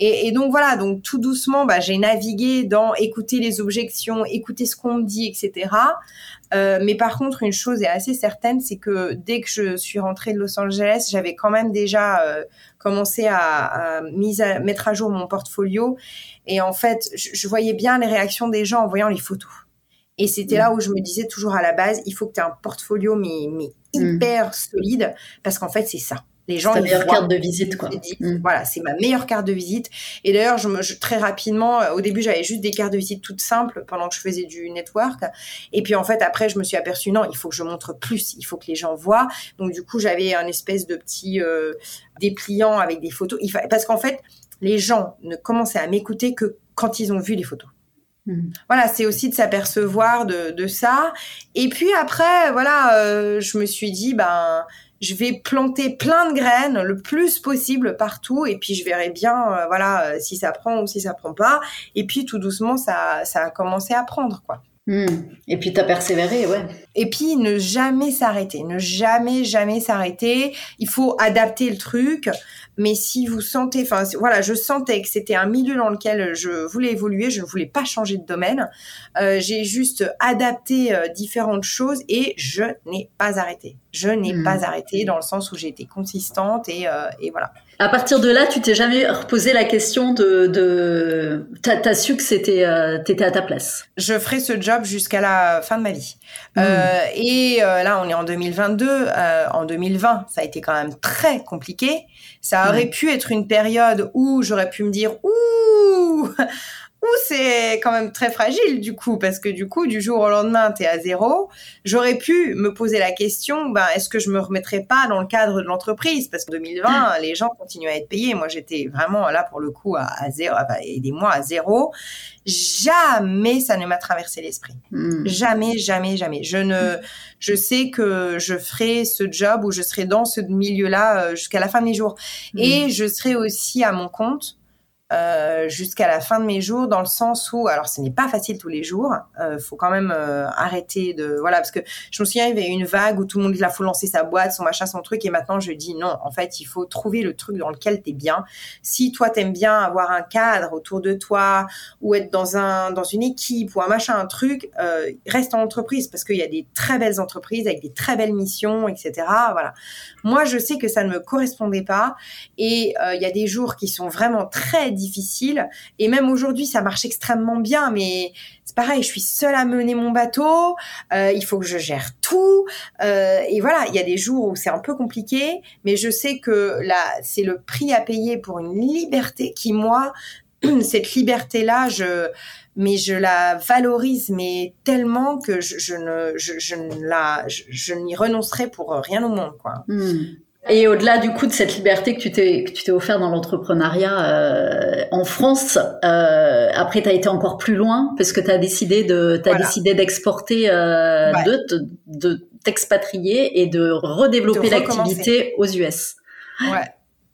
Et, donc voilà, donc tout doucement, bah, j'ai navigué dans écouter les objections, écouter ce qu'on me dit, etc. Euh, mais par contre, une chose est assez certaine, c'est que dès que je suis rentrée de Los Angeles, j'avais quand même déjà euh, commencé à, mettre à jour mon portfolio. Et en fait, je, voyais bien les réactions des gens en voyant les photos. Et c'était là où je me disais toujours à la base, il faut que tu aies un portfolio mais, mais mmh. hyper solide, parce qu'en fait, c'est ça. Les gens. Ta meilleure carte de visite, quoi. Mm. Voilà, c'est ma meilleure carte de visite. Et d'ailleurs, je, me, très rapidement, euh, au début, j'avais juste des cartes de visite toutes simples pendant que je faisais du network. Et puis en fait, après, je me suis aperçue non, il faut que je montre plus. Il faut que les gens voient. Donc du coup, j'avais un espèce de petit euh, dépliant avec des photos. Il Parce qu'en fait, les gens ne commençaient à m'écouter que quand ils ont vu les photos. Hmm. Voilà, c'est aussi de s'apercevoir de, de, ça. Et puis après, voilà, euh, je me suis dit, ben, je vais planter plein de graines le plus possible partout, et puis je verrai bien, euh, voilà, euh, si ça prend ou si ça prend pas. Et puis tout doucement, ça, ça a commencé à prendre, quoi. Hmm. Et puis t'as persévéré, ouais. Et puis ne jamais s'arrêter, ne jamais jamais s'arrêter. Il faut adapter le truc, mais si vous sentez, enfin voilà, je sentais que c'était un milieu dans lequel je voulais évoluer, je ne voulais pas changer de domaine. Euh, J'ai juste adapté euh, différentes choses et je n'ai pas arrêté. Je n'ai hmm. pas arrêté dans le sens où j'ai été consistante et, euh, et voilà. À partir de là, tu t'es jamais reposé la question de, de... t'as as su que c'était, euh, t'étais à ta place. Je ferai ce job jusqu'à la fin de ma vie. Hmm. Euh, et euh, là, on est en 2022. Euh, en 2020, ça a été quand même très compliqué. Ça aurait pu être une période où j'aurais pu me dire, ouh, ou c'est quand même très fragile du coup, parce que du coup, du jour au lendemain, tu es à zéro. J'aurais pu me poser la question, ben, est-ce que je me remettrais pas dans le cadre de l'entreprise? Parce qu'en 2020, les gens continuaient à être payés. Moi, j'étais vraiment là pour le coup à, à zéro, et des mois à zéro. Jamais ça ne m'a traversé l'esprit. Hmm. Jamais, jamais, jamais. Je ne, je sais que je ferai ce job ou je serai dans ce milieu-là euh, jusqu'à la fin de mes jours. Hmm. Et je serai aussi à mon compte euh, jusqu'à la fin de mes jours, dans le sens où, alors ce n'est pas facile tous les jours, euh, faut quand même euh, arrêter de, voilà, parce que je me souviens, il y avait une vague où tout le monde, il faut lancer sa boîte, son machin, son truc, et maintenant je dis non, en fait, il faut trouver le truc dans lequel tu es bien. Si toi t'aimes bien avoir un cadre autour de toi, ou être dans un, dans une équipe, ou un machin, un truc, euh, reste en entreprise, parce qu'il y a des très belles entreprises avec des très belles missions, etc. Voilà. Moi, je sais que ça ne me correspondait pas, et il y a des jours qui sont vraiment très difficile. Et même aujourd'hui, ça marche extrêmement bien, mais c'est pareil, je suis seule à mener mon bateau, euh, il faut que je gère tout. Euh, et voilà, il y a des jours où c'est un peu compliqué, mais je sais que là, c'est le prix à payer pour une liberté qui, moi, (clears throat) cette liberté-là, je mais je la valorise mais tellement que je, ne je, ne la je, n'y renoncerai pour rien au monde quoi. Hmm. Et au-delà du coup de cette liberté que tu t'es que tu t'es offert dans l'entrepreneuriat euh, en France, euh, après tu as été encore plus loin parce que tu as décidé de t'as décidé d'exporter euh, de de t'expatrier et de redévelopper l'activité aux US. Ouais.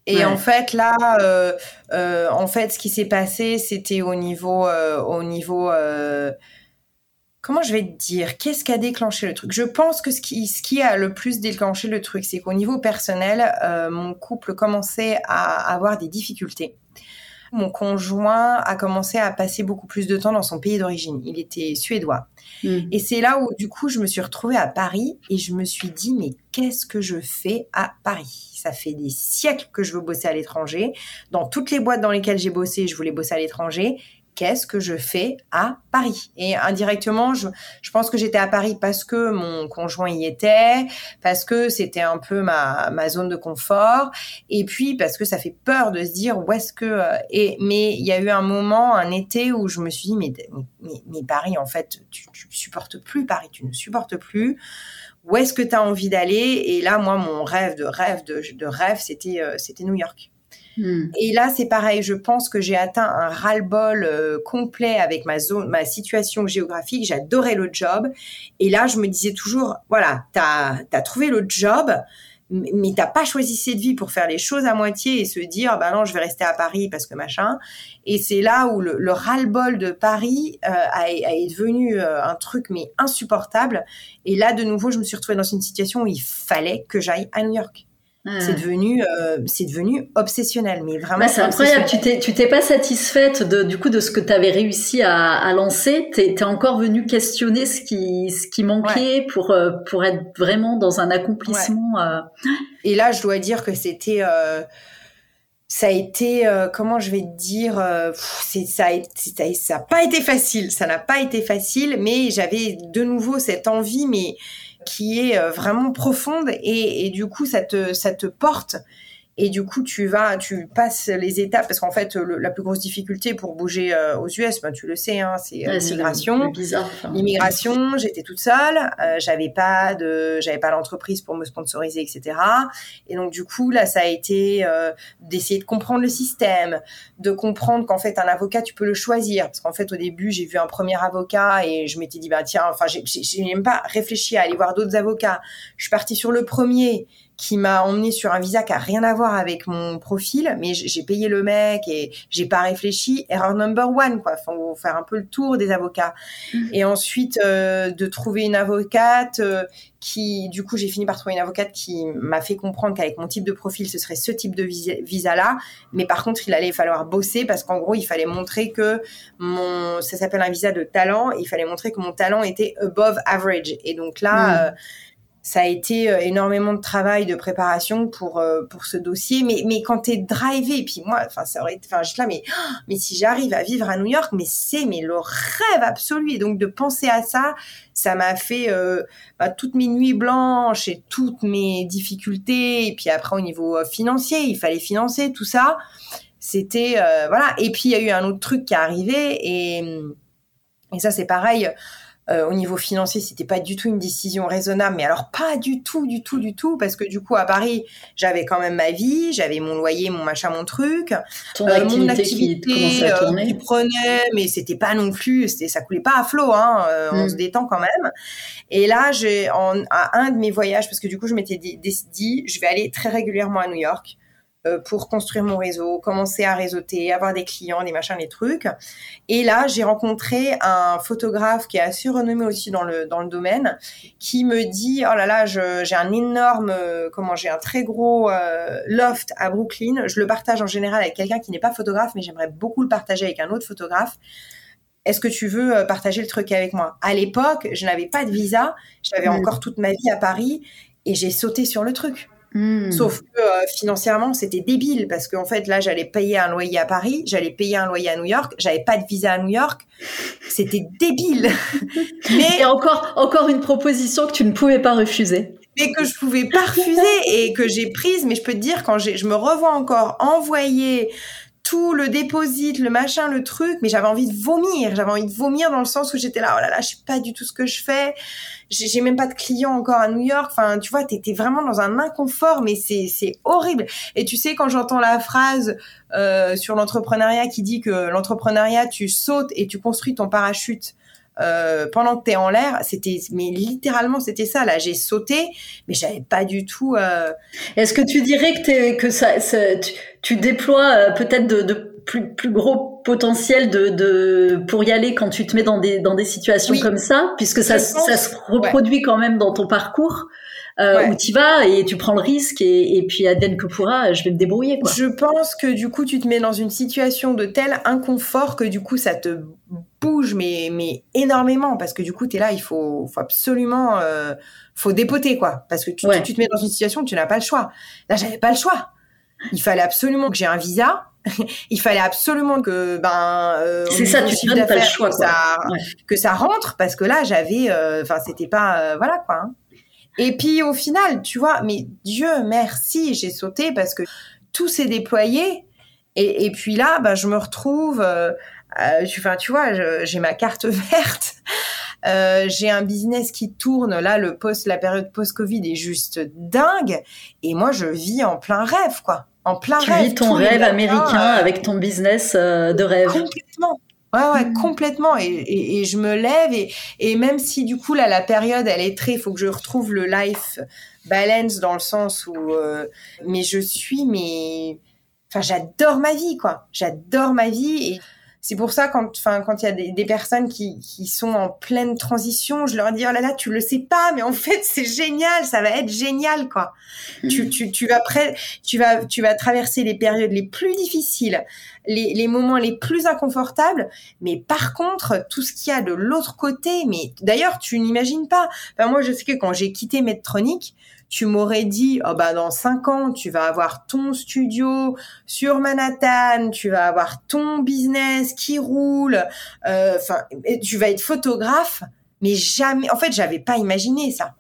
Et en fait là euh, euh, en fait ce qui s'est passé c'était au niveau euh, au niveau comment je vais te dire? Qu'est-ce qui a déclenché le truc? Je pense que ce qui, ce qui a le plus déclenché le truc, c'est qu'au niveau personnel, euh, mon couple commençait à avoir des difficultés. Mon conjoint a commencé à passer beaucoup plus de temps dans son pays d'origine. Il était suédois. Hmm. Et c'est là où, du coup, je me suis retrouvée à Paris et je me suis dit, mais qu'est-ce que je fais à Paris? Ça fait des siècles que je veux bosser à l'étranger. Dans toutes les boîtes dans lesquelles j'ai bossé, je voulais bosser à l'étranger qu'est-ce que je fais à Paris. Et indirectement, je, pense que j'étais à Paris parce que mon conjoint y était, parce que c'était un peu ma, zone de confort, et puis parce que ça fait peur de se dire où est-ce que... Euh, et, mais il y a eu un moment, un été, où je me suis dit, mais, Paris, en fait, tu, tu supportes plus Paris, tu ne supportes plus. Où est-ce que tu as envie d'aller? Et là, moi, mon rêve de rêve de, de rêve, c'était euh, c'était New York. Hmm. Et là, c'est pareil. Je pense que j'ai atteint un ras-le-bol euh, complet avec ma zone, ma situation géographique. J'adorais le job. Et là, je me disais toujours, voilà, t'as as trouvé le job, mais t'as pas choisi cette vie pour faire les choses à moitié et se dire, bah non, je vais rester à Paris parce que machin. Et c'est là où le, le ras-le-bol de Paris euh, a, est devenu euh, un truc mais insupportable. Et là, de nouveau, je me suis retrouvée dans une situation où il fallait que j'aille à New York. C'est devenu, euh, c'est devenu obsessionnel, mais vraiment. Bah, c'est incroyable. Tu t'es, tu t'es pas satisfaite de, du coup, de ce que tu avais réussi à, à lancer? T'es, es encore venu questionner ce qui, ce qui manquait pour, euh, pour être vraiment dans un accomplissement. Euh... Et là, je dois dire que c'était, euh, ça a été, euh, comment je vais te dire, c'est, ça, a, ça, ça a pas été facile. Ça n'a pas été facile, mais j'avais de nouveau cette envie, mais qui est euh, vraiment profonde et, du coup ça te ça te porte Et du coup, tu vas, tu passes les étapes parce qu'en fait, la plus grosse difficulté pour bouger euh, aux US, ben, tu le sais, hein, c'est euh, l'immigration. L'immigration, j'étais toute seule, euh, j'avais pas de, j'avais pas l'entreprise pour me sponsoriser, etc. Et donc du coup, là, ça a été d'essayer de comprendre le système, de comprendre qu'en fait, un avocat, tu peux le choisir parce qu'en fait, au début, j'ai vu un premier avocat et je m'étais dit, bah tiens, enfin, j'ai même pas réfléchi à aller voir d'autres avocats. Je suis partie sur le premier qui m'a emmené sur un visa qui a rien à voir avec mon profil, mais j'ai payé le mec et j'ai pas réfléchi. Erreur number one, quoi. Faut faire un peu le tour des avocats. Mmh. Et ensuite, euh, de trouver une avocate euh, qui, du coup, j'ai fini par trouver une avocate qui m'a fait comprendre qu'avec mon type de profil, ce serait ce type de visa-là. Mais par contre, il allait falloir bosser parce qu'en gros, il fallait montrer que mon, ça s'appelle un visa de talent. il fallait montrer que mon talent était above average. Et donc là, mmh. euh, ça a été euh, énormément de travail, de préparation pour euh, pour ce dossier. Mais mais quand t'es drivé, puis moi, enfin ça aurait, enfin je là, mais mais si j'arrive à vivre à New York, mais c'est mais le rêve absolu. Et donc de penser à ça, ça m'a fait euh, bah, toutes mes nuits blanches et toutes mes difficultés. Et puis après au niveau financier, il fallait financer tout ça. C'était voilà. Et puis il y a eu un autre truc qui est arrivé et et ça c'est pareil. Euh, au niveau financier, c'était pas du tout une décision raisonnable, mais alors pas du tout, du tout, du tout, parce que du coup à Paris, j'avais quand même ma vie, j'avais mon loyer, mon machin, mon truc, Ton euh, activité mon activité qui, à tourner. qui prenait, mais c'était pas non plus, c'était ça coulait pas à flot, hein, euh, on hmm. se détend quand même. Et là, j'ai en à un de mes voyages, parce que du coup je m'étais dit, dit, je vais aller très régulièrement à New York. Euh, pour construire mon réseau, commencer à réseauter, avoir des clients, des machins, des trucs. Et là, j'ai rencontré un photographe qui est assez renommé aussi dans le dans le domaine, qui me dit oh là là, j'ai un énorme, euh, comment j'ai un très gros euh, loft à Brooklyn. Je le partage en général avec quelqu'un qui n'est pas photographe, mais j'aimerais beaucoup le partager avec un autre photographe. Est-ce que tu veux partager le truc avec moi? À l'époque, je n'avais pas de visa, j'avais mm. encore toute ma vie à Paris et j'ai sauté sur le truc. Hmm. Sauf que euh, financièrement, c'était débile parce qu'en fait, là, j'allais payer un loyer à Paris, j'allais payer un loyer à New York, j'avais pas de visa à New York. C'était débile. (laughs) mais encore, encore une proposition que tu ne pouvais pas refuser. Mais que je pouvais pas refuser et que j'ai prise. Mais je peux te dire, quand je me revois encore envoyer tout le déposit, le machin, le truc, mais j'avais envie de vomir. J'avais envie de vomir dans le sens où j'étais là, oh là là, je sais pas du tout ce que je fais. J'ai même pas de clients encore à New York. Enfin, tu vois, t'étais vraiment dans un inconfort, mais c'est c'est horrible. Et tu sais, quand j'entends la phrase euh, sur l'entrepreneuriat qui dit que l'entrepreneuriat, tu sautes et tu construis ton parachute euh, pendant que tu es en l'air, c'était mais littéralement c'était ça. Là, j'ai sauté mais j'avais pas du tout euh... Est-ce que tu dirais que que ça, ça tu, tu, déploies euh, peut-être de, de, plus plus gros potentiel de, de pour y aller quand tu te mets dans des dans des situations comme ça puisque ça ça se reproduit quand même dans ton parcours? Euh, où tu vas et tu prends le risque et, et puis advienne que pourra, je vais me débrouiller. Quoi. Je pense que du coup, tu te mets dans une situation de tel inconfort que du coup, ça te bouge mais mais énormément parce que du coup, tu es là, il faut, faut absolument euh, faut dépoter quoi parce que tu, tu, te mets dans une situation où tu n'as pas le choix. Là, j'avais pas le choix. Il fallait absolument que j'ai un visa. (laughs) il fallait absolument que ben euh, c'est ça tu donnes pas le choix que, Ça, que ça rentre parce que là j'avais euh, enfin c'était pas euh, voilà quoi hein. Et puis au final, tu vois, mais Dieu merci, j'ai sauté parce que tout s'est déployé. Et, et, puis là, bah, je me retrouve, euh, euh enfin, tu vois, j'ai ma carte (laughs) verte. Euh, j'ai un business qui tourne. Là, le post, la période post-Covid est juste dingue. Et moi, je vis en plein rêve, quoi. En plein tu rêve. Tu vis ton rêve américain avec ton business euh, de rêve. Complètement. Ouais, ouais, mmh. complètement. Et, et, et, je me lève et, et même si du coup là la période elle est très, il faut que je retrouve le life balance dans le sens où, euh, mais je suis, mais, enfin j'adore ma vie quoi. J'adore ma vie et c'est pour ça quand, enfin quand il y a des, des, personnes qui, qui sont en pleine transition, je leur dis oh là là tu le sais pas, mais en fait c'est génial, ça va être génial quoi. Mmh. Tu, tu, tu vas près, tu vas tu vas traverser les périodes les plus difficiles les, moments les plus inconfortables, mais par contre, tout ce qu'il y a de l'autre côté, mais d'ailleurs, tu n'imagines pas. moi, je sais que quand j'ai quitté Medtronic, tu m'aurais dit, oh bah dans cinq ans, tu vas avoir ton studio sur Manhattan, tu vas avoir ton business qui roule, euh, enfin, tu vas être photographe, mais jamais. En fait, j'avais pas imaginé ça.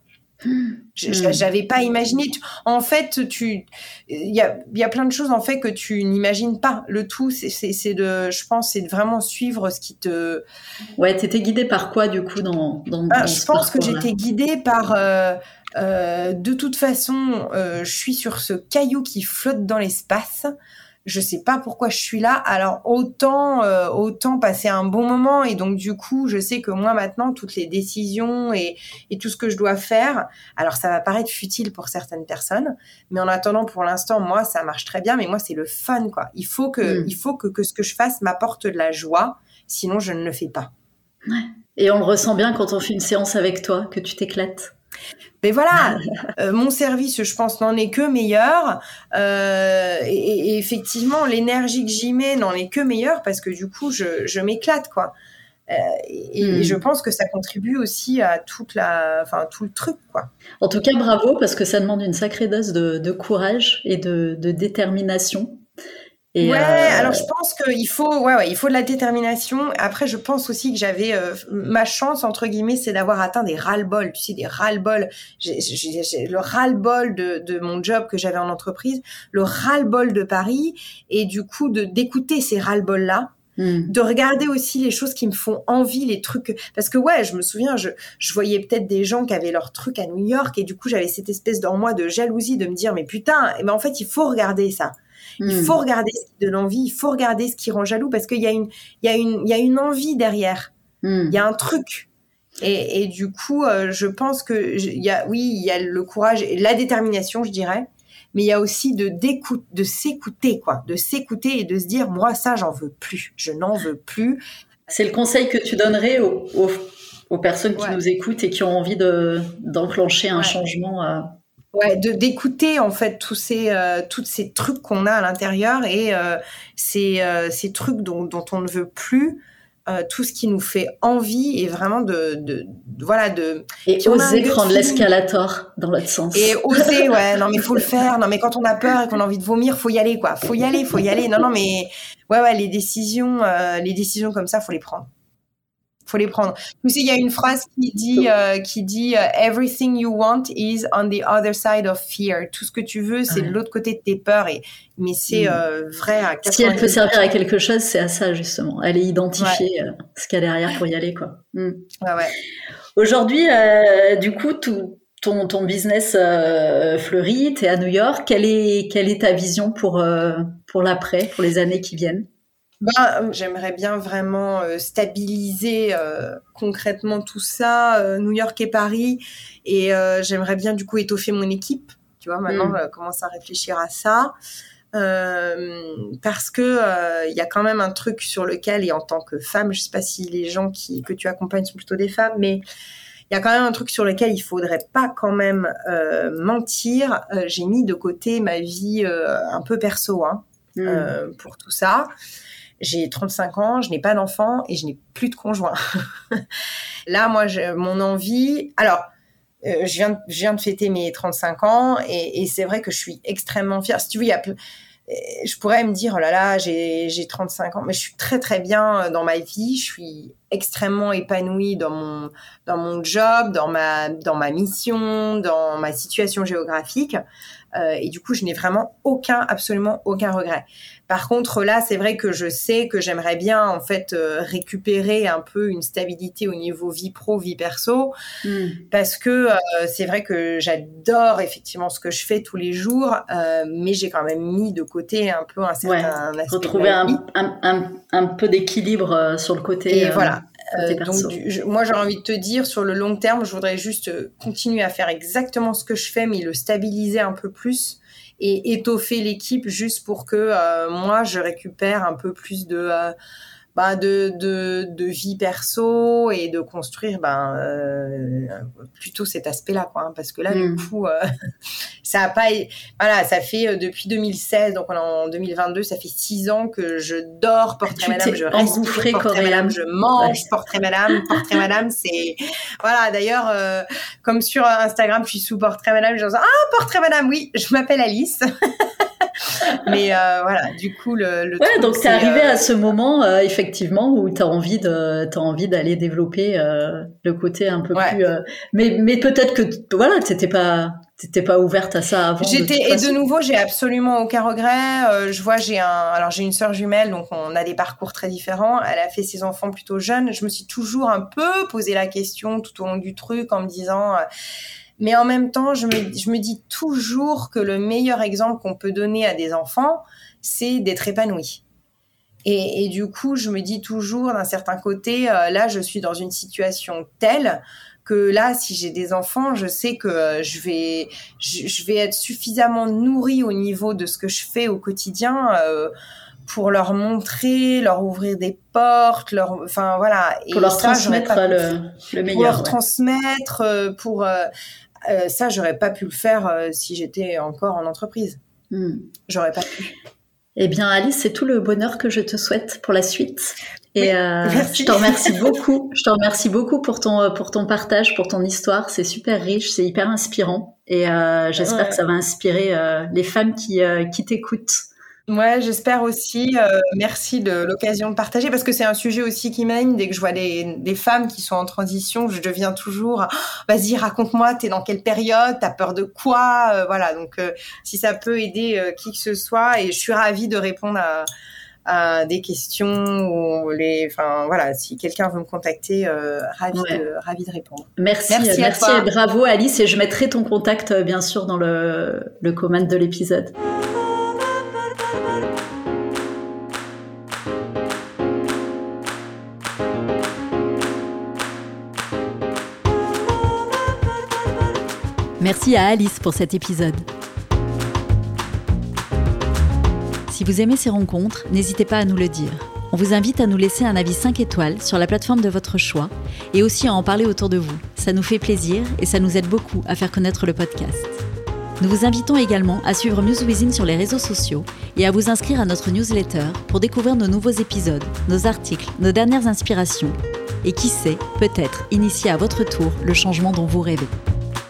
Hmm. J'avais pas imaginé. En fait, tu, il y a, y a plein de choses en fait que tu n'imagines pas. Le tout, c'est de, je pense, c'est de vraiment suivre ce qui te. Ouais, t'étais guidée par quoi du coup dans, dans, ah, Je pense que j'étais guidée par. Euh, euh, de toute façon, euh, je suis sur ce caillou qui flotte dans l'espace je sais pas pourquoi je suis là. Alors autant euh, autant passer un bon moment et donc du coup, je sais que moi maintenant toutes les décisions et, et tout ce que je dois faire, alors ça va paraître futile pour certaines personnes, mais en attendant pour l'instant moi ça marche très bien mais moi c'est le fun quoi. Il faut que mm. il faut que, que ce que je fasse m'apporte de la joie, sinon je ne le fais pas. Et on le ressent bien quand on fait une séance avec toi que tu t'éclates. Mais voilà, euh, mon service, je pense, n'en est que meilleur. Euh, et, effectivement, l'énergie que j'y mets n'en est que meilleure parce que du coup, je, m'éclate, quoi. Euh, et, hmm. je pense que ça contribue aussi à toute la, enfin, tout le truc, quoi. En tout cas, bravo parce que ça demande une sacrée dose de, courage et de détermination ouais, euh, alors je pense qu'il faut, ouais, ouais, il faut de la détermination. Après, je pense aussi que j'avais euh, ma chance entre guillemets, c'est d'avoir atteint des ras-le-bol. Tu sais, des ras-le-bol. Le ras-le-bol de, de mon job que j'avais en entreprise, le ras-le-bol de Paris, et du coup de d'écouter ces ras-le-bol là. Hmm. de regarder aussi les choses qui me font envie, les trucs parce que ouais, je me souviens, je, je voyais peut-être des gens qui avaient leurs trucs à New York et du coup j'avais cette espèce dans moi de jalousie de me dire mais putain, et ben en fait il faut regarder ça. Il hmm. faut regarder ce qui donne envie, il faut regarder ce qui rend jaloux parce qu'il y a une, y a une, il y a une envie derrière. Hmm. Il y a un truc. Et, et du coup, euh, je pense que y a, oui, il y a le courage et la détermination, je dirais. Mais il y a aussi de s'écouter, quoi, de s'écouter et de se dire, moi, ça, j'en veux plus. Je n'en veux plus. C'est le conseil que tu donnerais aux, aux, personnes qui nous écoutent et qui ont envie de d'enclencher un changement. Euh, Ouais, de d'écouter en fait tous ces euh, toutes ces trucs qu'on a à l'intérieur et euh, ces, euh, ces trucs dont, dont on ne veut plus, tout ce qui nous fait envie et vraiment de, de, voilà de et oser prendre l'escalator dans l'autre sens. Et oser (laughs) ouais non mais faut le faire. Non mais quand on a peur et qu'on a envie de vomir faut y aller quoi. Faut y aller faut y aller. Non non mais ouais ouais les décisions les décisions comme ça faut les prendre faut les prendre. Tu sais, il y a une phrase qui dit, euh, qui dit euh, Everything you want is on the other side of fear. Tout ce que tu veux, c'est de l'autre côté de tes peurs. Et, mais c'est mm. euh, vrai à Si elle peut servir à quelque chose, c'est à ça, justement. Elle est identifiée ce qu'il y a derrière pour y aller, quoi. Mm. Ouais, ouais. Aujourd'hui, du coup, tout, ton, ton business fleurit, tu es à New York. Quelle est, quelle est ta vision pour, pour l'après, pour les années qui viennent? Bah, j'aimerais bien vraiment euh, stabiliser euh, concrètement tout ça, euh, New York et Paris, et j'aimerais bien du coup étoffer mon équipe. Tu vois, maintenant, mm. je commence à réfléchir à ça. parce que il y a quand même un truc sur lequel et en tant que femme, je sais pas si les gens qui que tu accompagnes sont plutôt des femmes, mais il y a quand même un truc sur lequel il faudrait pas quand même mentir. J'ai mis de côté ma vie un peu perso hein, mm. pour tout ça j'ai 35 ans, je n'ai pas d'enfant et je n'ai plus de conjoint. (laughs) Là, moi, mon envie. Alors, euh, je, viens, je viens de fêter mes 35 ans et, c'est vrai que je suis extrêmement fière. Si tu veux, je pourrais me dire, oh là là, j'ai 35 ans, mais je suis très très bien dans ma vie, je suis extrêmement épanouie dans mon, dans mon job, dans ma, dans ma mission, dans ma situation géographique. Euh, et du coup, je n'ai vraiment aucun, absolument aucun regret. Par contre, là, c'est vrai que je sais que j'aimerais bien en fait euh, récupérer un peu une stabilité au niveau vie pro, vie perso, hmm. parce que euh, c'est vrai que j'adore effectivement ce que je fais tous les jours, mais j'ai quand même mis de côté un peu un certain aspect retrouver un, un, un, peu d'équilibre sur le côté. Et voilà. Donc, moi, j'ai envie de te dire, sur le long terme, je voudrais juste continuer à faire exactement ce que je fais, mais le stabiliser un peu plus et étoffer l'équipe juste pour que euh, moi je récupère un peu plus de euh, bah, de, de, de, vie perso et de construire ben euh, plutôt cet aspect-là quoi hein, parce que là du hmm. coup euh, (laughs) ça a pas voilà ça fait euh, depuis 2016 donc on est en 2022 ça fait six ans que je dors portrait madame je respire portrait madame je mange portrait madame portrait madame c'est voilà d'ailleurs comme sur Instagram je suis sous portrait madame je dis ah portrait madame oui je m'appelle Alice (laughs) Mais euh, voilà, du coup, le. le ouais, donc t'es arrivé euh, à ce moment, euh, effectivement, où t'as envie de, t'as envie d'aller développer euh, le côté un peu Ouais. plus. euh, mais, mais peut-être que, voilà, t'étais pas, t'étais pas ouverte à ça avant. J'étais et de nouveau, j'ai absolument aucun regret. Euh, je vois, j'ai un, alors j'ai une sœur jumelle, donc on a des parcours très différents. Elle a fait ses enfants plutôt jeunes. Je me suis toujours un peu posé la question tout au long du truc en me disant. Mais en même temps, je me, je me dis toujours que le meilleur exemple qu'on peut donner à des enfants, c'est d'être épanoui. Et, et du coup, je me dis toujours d'un certain côté, euh, là, je suis dans une situation telle que là, si j'ai des enfants, je sais que euh, je vais, je, je vais être suffisamment nourrie au niveau de ce que je fais au quotidien euh, pour leur montrer, leur ouvrir des portes, leur, enfin voilà. Pour leur ça, transmettre le, le pour meilleur. leur ouais. transmettre, euh, pour euh, ça, j'aurais pas pu le faire euh, si j'étais encore en entreprise. Hmm. J'aurais pas pu. Eh bien, Alice, c'est tout le bonheur que je te souhaite pour la suite. Et Oui, euh, je te remercie (laughs) beaucoup. Je te remercie beaucoup pour ton pour ton partage, pour ton histoire. C'est super riche, c'est hyper inspirant. Et j'espère Ouais. que ça va inspirer les femmes qui qui t'écoutent. Ouais, j'espère aussi. euh, merci de l'occasion de partager parce que c'est un sujet aussi qui m'anime. Dès que je vois des, des femmes qui sont en transition, je deviens toujours Ah, vas-y, raconte-moi, t'es dans quelle période, t'as peur de quoi Euh, Voilà, donc euh, si ça peut aider euh, qui que ce soit, et je suis ravie de répondre à, à des questions ou les, enfin voilà, si quelqu'un veut me contacter, euh, ravie Ouais. de ravie de répondre. Merci, Merci merci, à toi. et bravo Alice. Et je mettrai ton contact bien sûr dans le le comment de l'épisode. Merci à Alice pour cet épisode. Si vous aimez ces rencontres, n'hésitez pas à nous le dire. On vous invite à nous laisser un avis 5 étoiles sur la plateforme de votre choix et aussi à en parler autour de vous. Ça nous fait plaisir et ça nous aide beaucoup à faire connaître le podcast. Nous vous invitons également à suivre Muse sur les réseaux sociaux et à vous inscrire à notre newsletter pour découvrir nos nouveaux épisodes, nos articles, nos dernières inspirations et qui sait, peut-être initier à votre tour le changement dont vous rêvez.